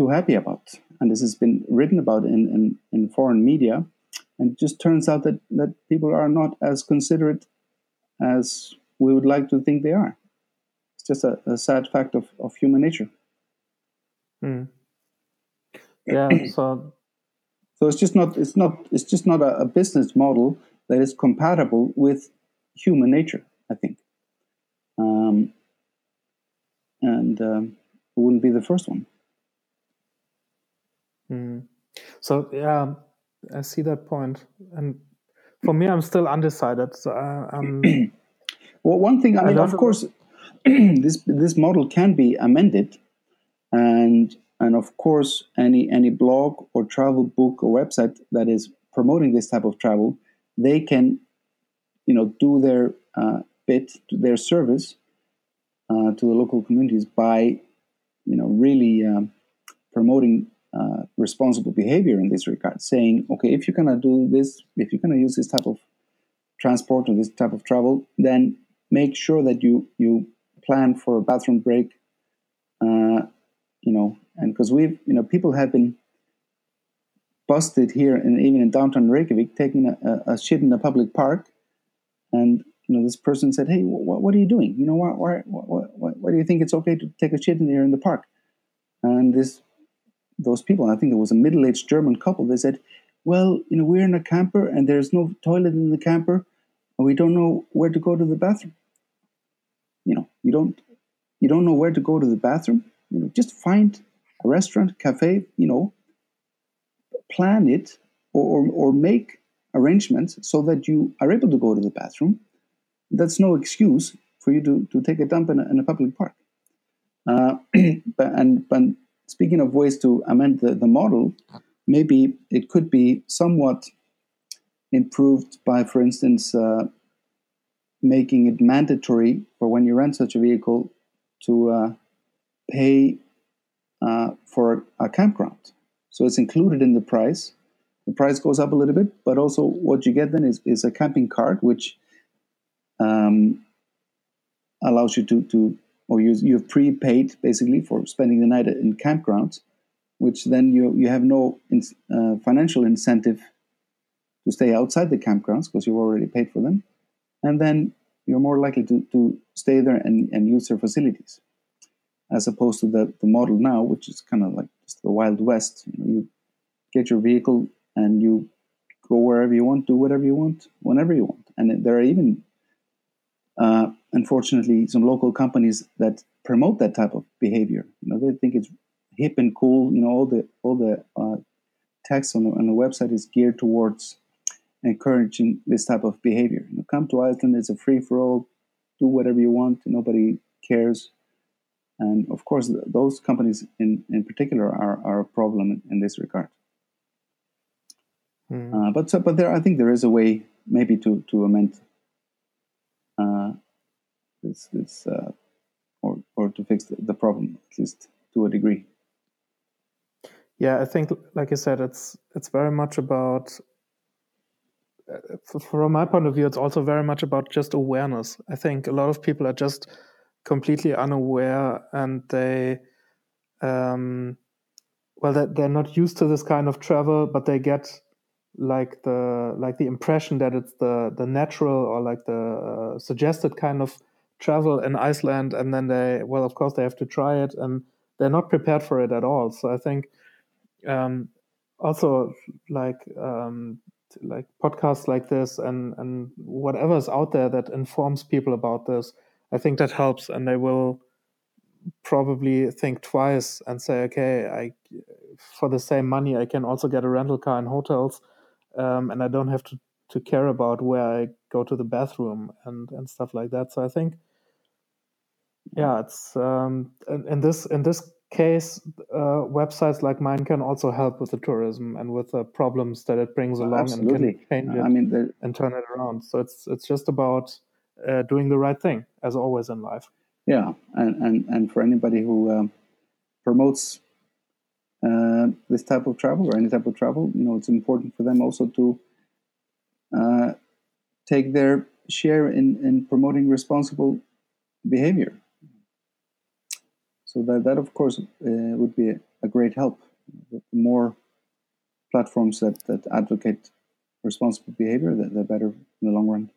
S2: too happy about, and this has been written about in in, in foreign media, and it just turns out that that people are not as considerate as we would like to think they are. It's just a, a sad fact of, of human nature.
S1: Mm. Yeah, so
S2: so it's just not it's not it's just not a, a business model that is compatible with human nature. I think, um, and um, it wouldn't be the first one.
S1: Mm. So yeah, I see that point, and for me, I'm still undecided. So uh, um,
S2: well, one thing I mean, of course, this this model can be amended and and of course any any blog or travel book or website that is promoting this type of travel they can you know do their uh, bit to their service uh, to the local communities by you know really um, promoting uh, responsible behavior in this regard saying okay if you're going to do this if you're going to use this type of transport or this type of travel then make sure that you you plan for a bathroom break uh, you know, and because we've, you know, people have been busted here and even in downtown Reykjavik taking a, a, shit in a public park, and you know, this person said, "Hey, wh- what are you doing? You know, why, why, why, why, do you think it's okay to take a shit in here in the park?" And this, those people, I think it was a middle-aged German couple. They said, "Well, you know, we're in a camper and there's no toilet in the camper, and we don't know where to go to the bathroom. You know, you don't, you don't know where to go to the bathroom." You know, just find a restaurant, cafe, you know, plan it or, or, or make arrangements so that you are able to go to the bathroom. That's no excuse for you to, to take a dump in a, in a public park. Uh, but, and but speaking of ways to amend the, the model, maybe it could be somewhat improved by, for instance, uh, making it mandatory for when you rent such a vehicle to uh, pay uh, for a campground. So it's included in the price. The price goes up a little bit, but also what you get then is, is a camping card, which um, allows you to, to or you, you have prepaid basically for spending the night in campgrounds, which then you, you have no in, uh, financial incentive to stay outside the campgrounds because you've already paid for them. And then you're more likely to, to stay there and, and use their facilities as opposed to the, the model now, which is kind of like just the Wild West. You, know, you get your vehicle and you go wherever you want, do whatever you want, whenever you want. And there are even, uh, unfortunately, some local companies that promote that type of behavior. You know, they think it's hip and cool. You know, all the all the uh, text on the, on the website is geared towards encouraging this type of behavior. You know, come to Iceland; it's a free for all. Do whatever you want. Nobody cares. And of course, those companies in, in particular are, are a problem in, in this regard. Mm. Uh, but so, but there, I think there is a way maybe to to amend uh, this this uh, or or to fix the, problem at least to a degree.
S1: Yeah, I think, like I said, it's it's very much about. Uh, from my point of view, it's also very much about just awareness. I think a lot of people are just completely unaware and they um, well they're not used to this kind of travel but they get like the like the impression that it's the the natural or like the uh, suggested kind of travel in Iceland and then they well of course they have to try it and they're not prepared for it at all. So I think um, also like um, like podcasts like this and and whatever's out there that informs people about this I think that helps, and they will probably think twice and say, okay, I for the same money I can also get a rental car in hotels, um, and I don't have to to care about where I go to the bathroom and and stuff like that. So I think, yeah, it's um, in, this in this case, uh, websites like mine can also help with the tourism and with the problems that it brings along
S2: Absolutely.
S1: and can change it
S2: I mean,
S1: and turn it around. So it's it's just about uh, doing the right thing, as always in life.
S2: Yeah, and and, and for anybody who um, promotes uh, this type of travel or any type of travel, you know, it's important for them also to uh, take their share in, in promoting responsible behavior. So that, that of course, uh, would be a, a, great help. The more platforms that, that advocate responsible behavior, the, the better in the long run.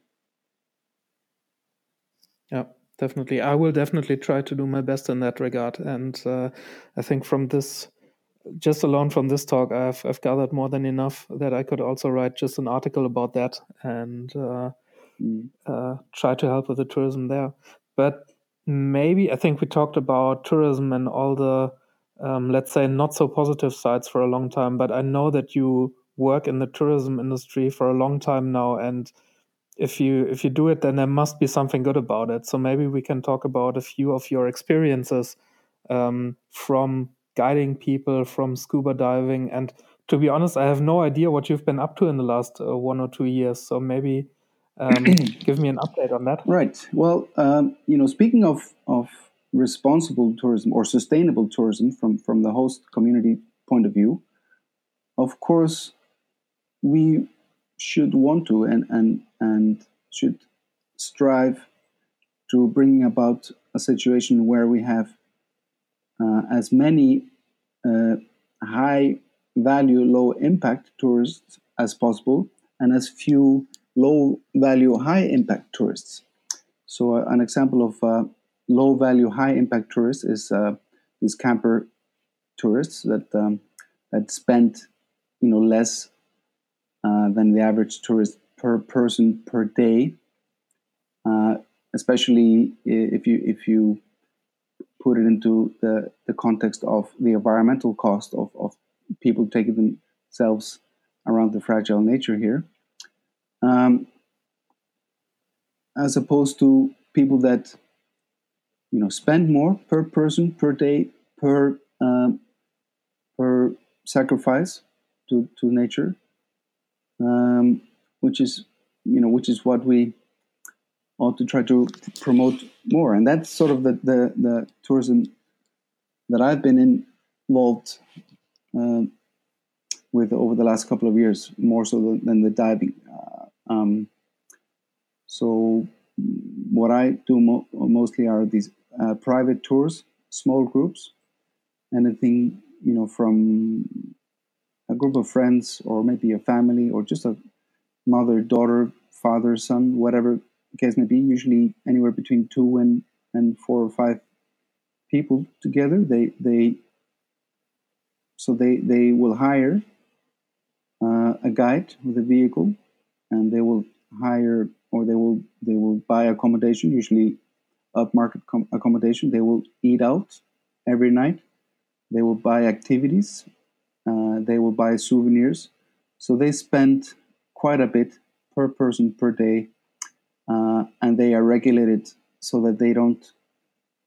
S1: Yeah, definitely. I will definitely try to do my best in that regard. And uh, I think from this, just alone from this talk, I've, I've gathered more than enough that I could also write just an article about that and uh, mm. uh, try to help with the tourism there. But maybe I think we talked about tourism and all the um, let's say not so positive sides for a long time. But I know that you work in the tourism industry for a long time now, and if you if you do it, then there must be something good about it. So maybe we can talk about a few of your experiences um, from guiding people, from scuba diving, and to be honest, I have no idea what you've been up to in the last uh, one or two years. So maybe um, give me an update on that.
S2: Right. Well, um, you know, speaking of of responsible tourism or sustainable tourism from from the host community point of view, of course, we should want to and and and should strive to bring about a situation where we have as many uh, high value, low impact tourists as possible, and as few low value, high impact tourists. So, uh, an example of uh, low value, high impact tourists is uh, these camper tourists that um, that spend you know less uh, than the average tourist per person per day. Uh, especially if you if you put it into the, the context of the environmental cost of, of people taking themselves around the fragile nature here. Um, as opposed to people that you know spend more per person per day per um, per sacrifice to, to nature, um, which is you know which is what we ought to try to promote more, and that's sort of the the, the tourism that I've been involved uh, with over the last couple of years, more so than, than the diving. Uh, um, so what I do mo- mostly are these uh, private tours, small groups, anything you know from a group of friends or maybe a family or just a mother, daughter, father, son, whatever be. Usually anywhere between two and and four or five people together. They they so they they will hire uh, a guide with a vehicle and they will hire or they will they will buy accommodation, usually upmarket com- accommodation. They will eat out every night. They will buy activities. Uh, they will buy souvenirs. So they spend quite a bit per person per day, uh, and they are regulated so that they don't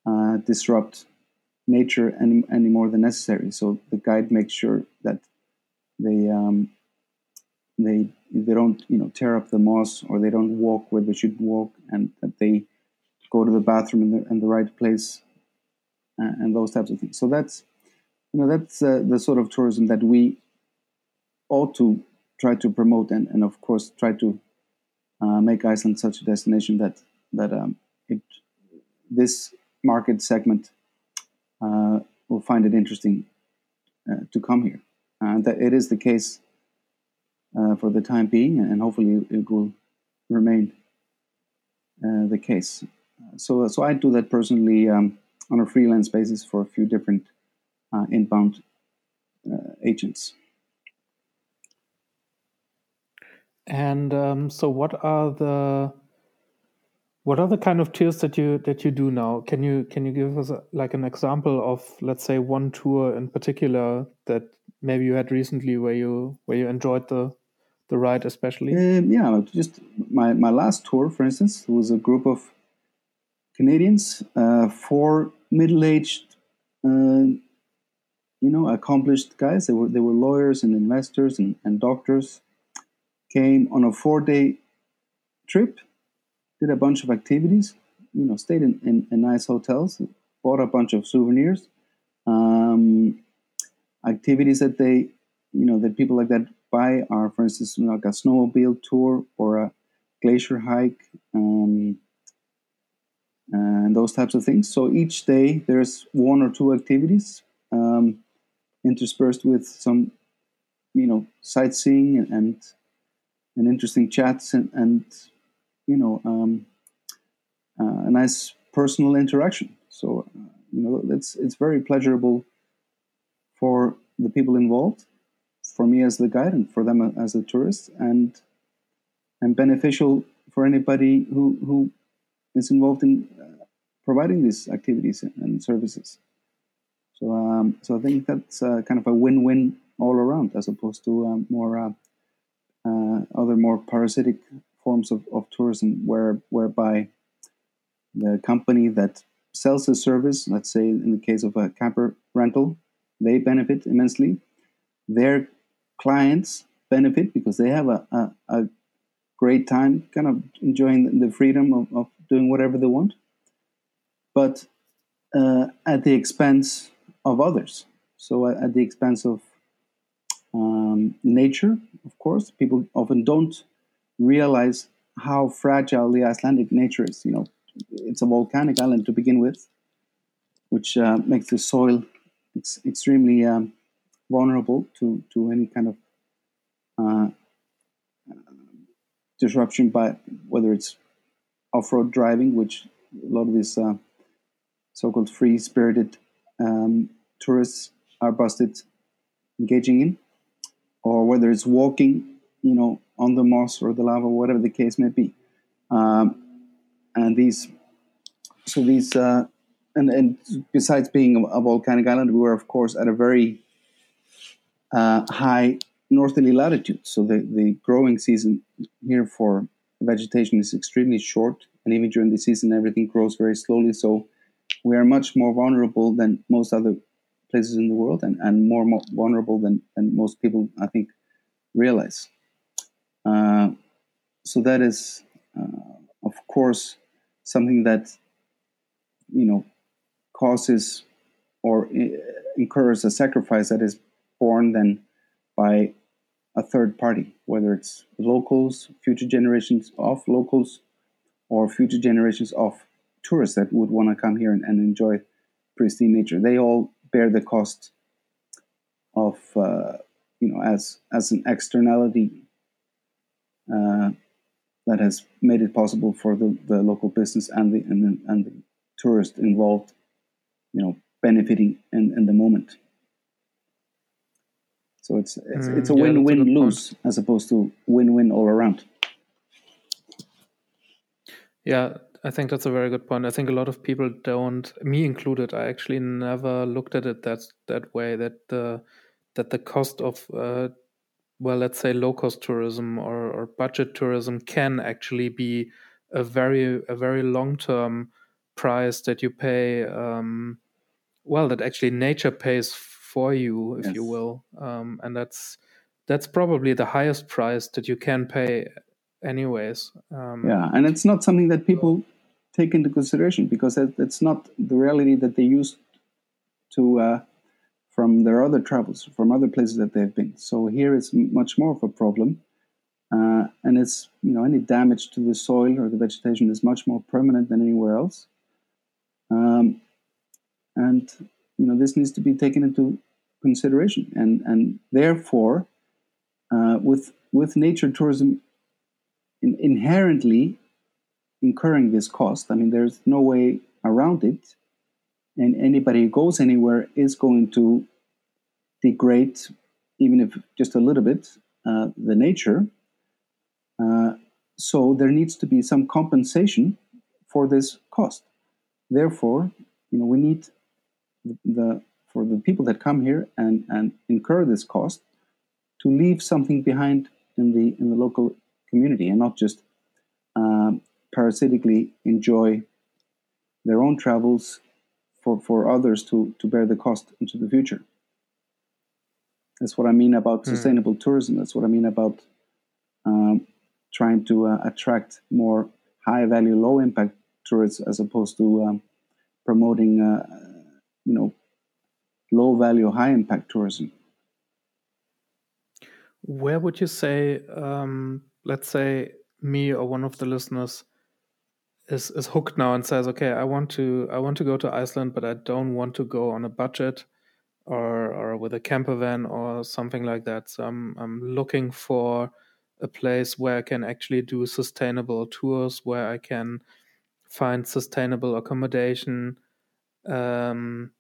S2: uh, disrupt nature any, any more than necessary. So the guide makes sure that they um, they they don't you know tear up the moss or they don't walk where they should walk and that they go to the bathroom in the, in the right place uh, and those types of things so that's you know that's uh, the sort of tourism that we ought to try to promote and, and of course try to uh, make Iceland such a destination that that um, it this market segment uh, will find it interesting uh, to come here and that it is the case uh, for the time being, and hopefully it will remain uh, the case. So, so I do that personally um, on a freelance basis for a few different inbound agents.
S1: And um, so, what are the what are the kind of tours that you that you do now? Can you can you give us a, like an example of let's say one tour in particular that maybe you had recently where you where you enjoyed the the ride especially?
S2: Um, yeah, just my, my last tour, for instance, was a group of Canadians, uh, four middle aged uh, you know, accomplished guys. They were they were lawyers and investors and, and doctors. Came on a four day trip, did a bunch of activities. You know, stayed in, in, in nice hotels, bought a bunch of souvenirs, um, activities that they, you know, that people like that buy are, for instance, like a snowmobile tour or a glacier hike. Um, and those types of things. So each day there's one or two activities um, interspersed with some, you know, sightseeing and and interesting chats and, and you know um, uh, a nice personal interaction. So uh, you know it's it's very pleasurable for the people involved, for me as the guide, and for them as a tourist, and and beneficial for anybody who who is involved in uh, providing these activities and services. So, um, so I think that's uh, kind of a win-win all around, as opposed to more other more parasitic forms of, of tourism, where whereby the company that sells the service, let's say in the case of a camper rental, they benefit immensely. Their clients benefit because they have a, a, a great time, kind of enjoying the freedom of, of doing whatever they want, but uh, at the expense of others. So, at, at the expense of um, nature, of course, people often don't realize how fragile the Icelandic nature is. You know, it's a volcanic island to begin with, which uh, makes the soil ex- extremely um, vulnerable to, to any kind of uh, disruption by whether it's off-road driving, which a lot of these uh, so-called free-spirited um, tourists are busted engaging in, or whether it's walking, you know, on the moss or the lava, whatever the case may be. Um, and these, so these, uh, and, and besides being a, volcanic island, we were of course at a very uh, high northerly latitude. So the, the growing season here for vegetation is extremely short, and even during the season, everything grows very slowly. So we are much more vulnerable than most other places in the world, and, and more, more vulnerable than, than most people, I think, realize. Uh, so that is, uh, of course, something that you know causes or uh, incurs a sacrifice that is borne then by a third party, whether it's locals, future generations of locals, or future generations of tourists that would want to come here and, and enjoy pristine nature. They all bear the cost of, uh, you know, as as an externality uh, that has made it possible for the, the local business and the and the, and the tourist involved, you know, benefiting in, in the moment. So it's it's, mm, it's a yeah, win-win lose point. as opposed to win-win all around.
S1: Yeah, I think that's a very good point. I think a lot of people don't, me included. I actually never looked at it that that way. That the that the cost of uh, well, let's say low cost tourism or, or budget tourism can actually be a very a very long term price that you pay. Um, well, that actually nature pays for you, if yes. you will, um, and that's that's probably the highest price that you can pay, anyways.
S2: Um, yeah, and it's not something that people take into consideration because that's not the reality that they used to uh, from their other travels, from other places that they've been. So here it's much more of a problem. Uh, and it's, you know, any damage to the soil or the vegetation is much more permanent than anywhere else. Um, and, you know, this needs to be taken into consideration. And, and therefore, uh, with, with nature tourism in, inherently incurring this cost, I mean, there's no way around it and anybody who goes anywhere is going to degrade, even if just a little bit, uh, the nature. Uh, so there needs to be some compensation for this cost. Therefore, you know, we need the for the people that come here and, and incur this cost to leave something behind in the in the local community and not just um, parasitically enjoy their own travels for, for others to, to bear the cost into the future. That's what I mean about mm. sustainable tourism. That's what I mean about um, trying to uh, attract more high value, low impact tourists as opposed to um, promoting, uh, you know, low value, high impact tourism.
S1: Where would you say, um, let's say, me or one of the listeners is is hooked now and says, "Okay, I want to I want to go to Iceland, but I don't want to go on a budget or or with a camper van or something like that. So I'm I'm looking for a place where I can actually do sustainable tours, where I can find sustainable accommodation. Um,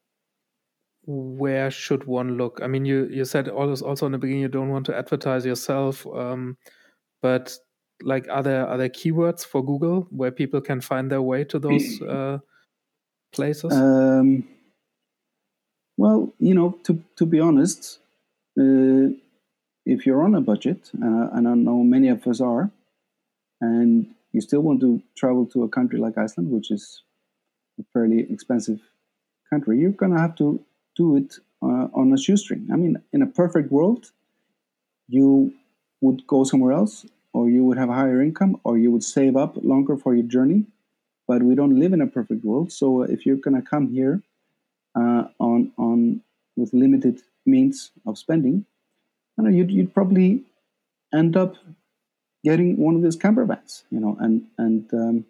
S1: where should one look? I mean, you you said also in the beginning you don't want to advertise yourself, um, but like are there are there keywords for Google where people can find their way to those uh, places?
S2: Um, well, you know, to to be honest, uh, if you're on a budget, uh, and I know many of us are, and you still want to travel to a country like Iceland, which is a fairly expensive country, you're going to have to do it uh, on a shoestring. I mean, in a perfect world, you would go somewhere else, or you would have a higher income, or you would save up longer for your journey. But we don't live in a perfect world. So if you're going to come here uh, on on with limited means of spending, you know, you'd, you'd probably end up getting one of these camper vans, you know, and and um,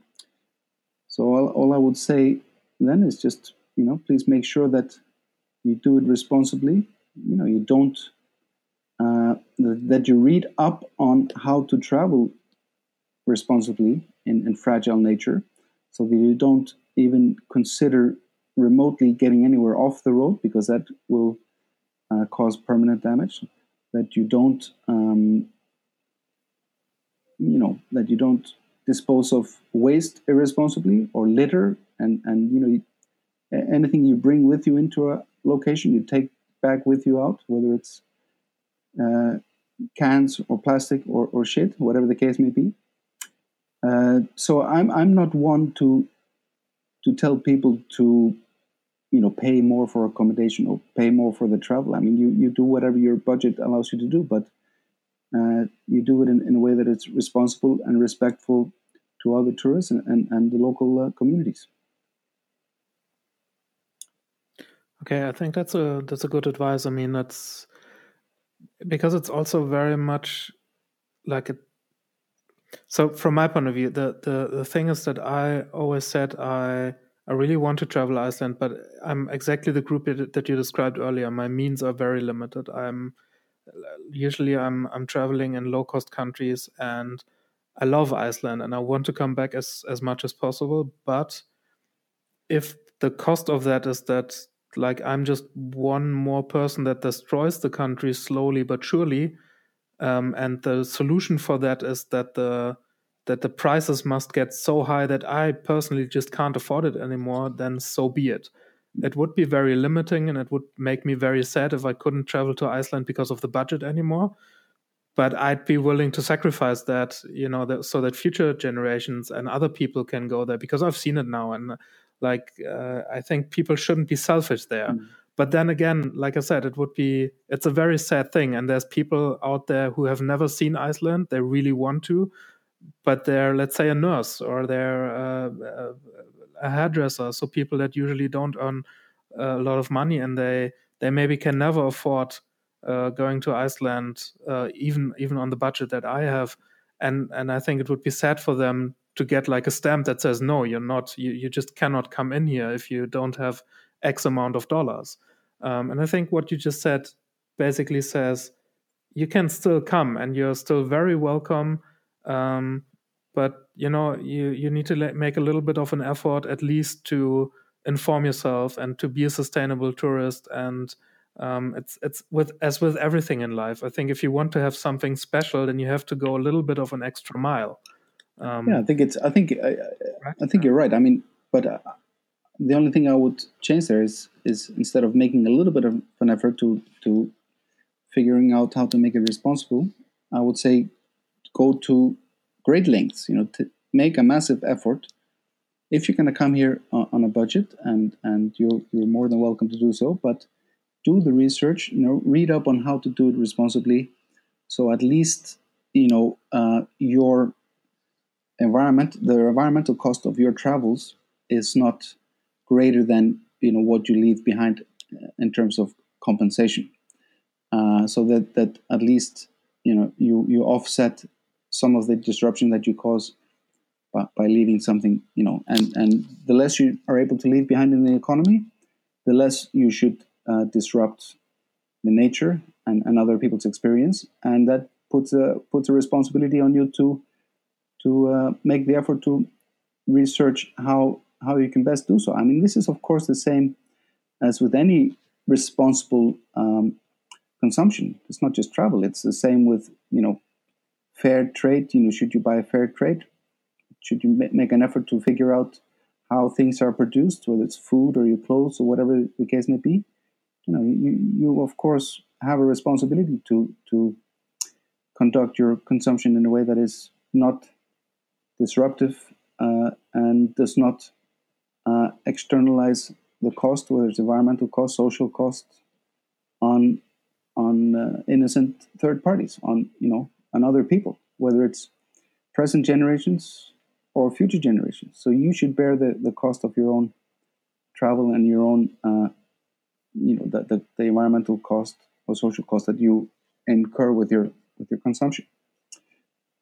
S2: so all, all I would say then is just you know please make sure that you do it responsibly. You know, you don't uh, that you read up on how to travel responsibly in, in fragile nature, so that you don't even consider remotely getting anywhere off the road because that will uh, cause permanent damage. That you don't, um, you know, that you don't dispose of waste irresponsibly or litter, and and you know, anything you bring with you into a location, you take back with you out, whether it's cans or plastic or, or shit, whatever the case may be. Uh, so I'm I'm not one to to tell people to you know pay more for accommodation or pay more for the travel. I mean, you you do whatever your budget allows you to do, but uh, you do it in, in, a way that it's responsible and respectful to other tourists and, and, and the local uh, communities.
S1: Okay, I think that's a that's a good advice. I mean, that's because it's also very much like it. So, from my point of view, the the the thing is that I always said I I really want to travel Iceland, but I'm exactly the group that you described earlier. My means are very limited. I'm usually I'm I'm traveling in low cost countries, and I love Iceland, and I want to come back as as much as possible. But if the cost of that is that like I'm just one more person that destroys the country slowly but surely, um, and the solution for that is that the that the prices must get so high that I personally just can't afford it anymore, then so be it. It would be very limiting and it would make me very sad if I couldn't travel to Iceland because of the budget anymore. But I'd be willing to sacrifice that, you know, that, so that future generations and other people can go there because I've seen it now. And like, uh, I think people shouldn't be selfish there. Mm. But then again, like I said, it would be, it's a very sad thing. And there's people out there who have never seen Iceland. They really want to but they're let's say a nurse or they're uh, uh, a hairdresser so people that usually don't earn a lot of money and they they maybe can never afford uh, going to Iceland uh, even even on the budget that I have and and I think it would be sad for them to get like a stamp that says no you're not you, you just cannot come in here if you don't have x amount of dollars um, and I think what you just said basically says you can still come and you're still very welcome um, but you know, you you need to make a little bit of an effort at least to inform yourself and to be a sustainable tourist. And um, it's it's with as with everything in life. I think if you want to have something special, then you have to go a little bit of an extra mile.
S2: Um, yeah, I think it's. I think I, I think you're right. I mean, but uh, the only thing I would change there is is instead of making a little bit of an effort to to figuring out how to make it responsible, I would say go to great lengths, you know, to make a massive effort. If you're going to come here on, on a budget, and and you're you're more than welcome to do so, but do the research. You know, read up on how to do it responsibly. So at least you know uh, your environment, the environmental cost of your travels is not greater than you know what you leave behind uh, in terms of compensation. Uh, so that that at least you know you you offset some of the disruption that you cause by, by leaving something you know and and the less you are able to leave behind in the economy the less you should uh, disrupt the nature and, and other people's experience and that puts a puts a responsibility on you to to uh, make the effort to research how how you can best do so i mean this is of course the same as with any responsible um, consumption. It's not just travel. It's the same with you know fair trade. You know, should you buy a fair trade? Should you make an effort to figure out how things are produced, whether it's food or your clothes or whatever the case may be? You know, you, you of course have a responsibility to to conduct your consumption in a way that is not disruptive uh, and does not uh, externalize the cost, whether it's environmental cost, social cost, on on uh, innocent third parties, on you know, on other people, whether it's present generations or future generations. So you should bear the, the cost of your own travel and your own, uh, you know, the, the, the, environmental cost or social cost that you incur with your with your consumption.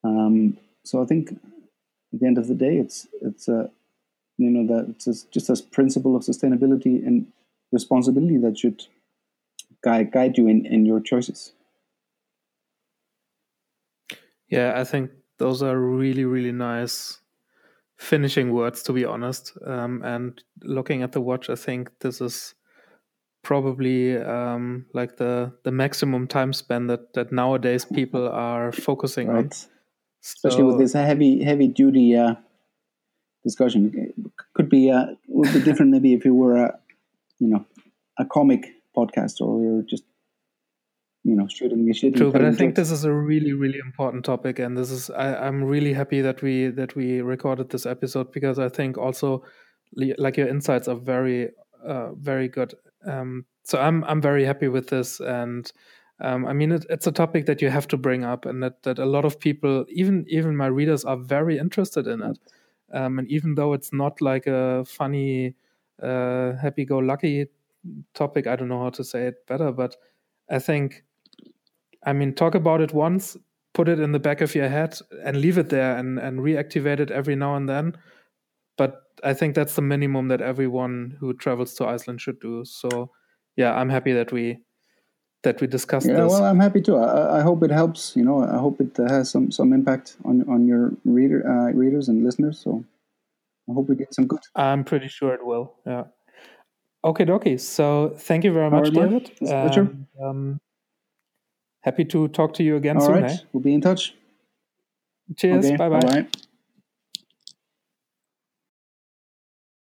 S2: Um, so I think at the end of the day, it's it's a you know that it's just a principle of sustainability and responsibility that should guide guide you in, in your choices.
S1: Yeah, I think those are really, really nice finishing words, to be honest. Um, and looking at the watch, I think this is probably um, like the the maximum time span that that nowadays people are focusing right. on.
S2: Especially so, with this heavy heavy duty uh, discussion, it could be uh, would be different maybe if you were a you know a comic podcast or are just you know shooting the shit.
S1: True, but I think this is a really really important topic, and this is I, I'm really happy that we that we recorded this episode because I think also like your insights are very uh, very good. Um, so I'm I'm very happy with this, and um, I mean it, it's a topic that you have to bring up, and that that a lot of people, even even my readers, are very interested in it. Um, and even though it's not like a funny, uh, happy-go-lucky topic. I don't know how to say it better, but I think, I mean, talk about it once, put it in the back of your head, and leave it there, and and reactivate it every now and then. But I think that's the minimum that everyone who travels to Iceland should do. So, yeah, I'm happy that we that we discussed
S2: yeah,
S1: this.
S2: well, I'm happy too. I, I, hope it helps. You know, I hope it has some some impact on on your reader uh, readers and listeners. So, I hope we did some good.
S1: I'm pretty sure it will. Yeah. Okay, dokie. So thank you very much, David.
S2: Um,
S1: um, happy to talk to you again
S2: All
S1: soon.
S2: Right. Eh? We'll be in touch.
S1: Cheers. Okay, bye bye.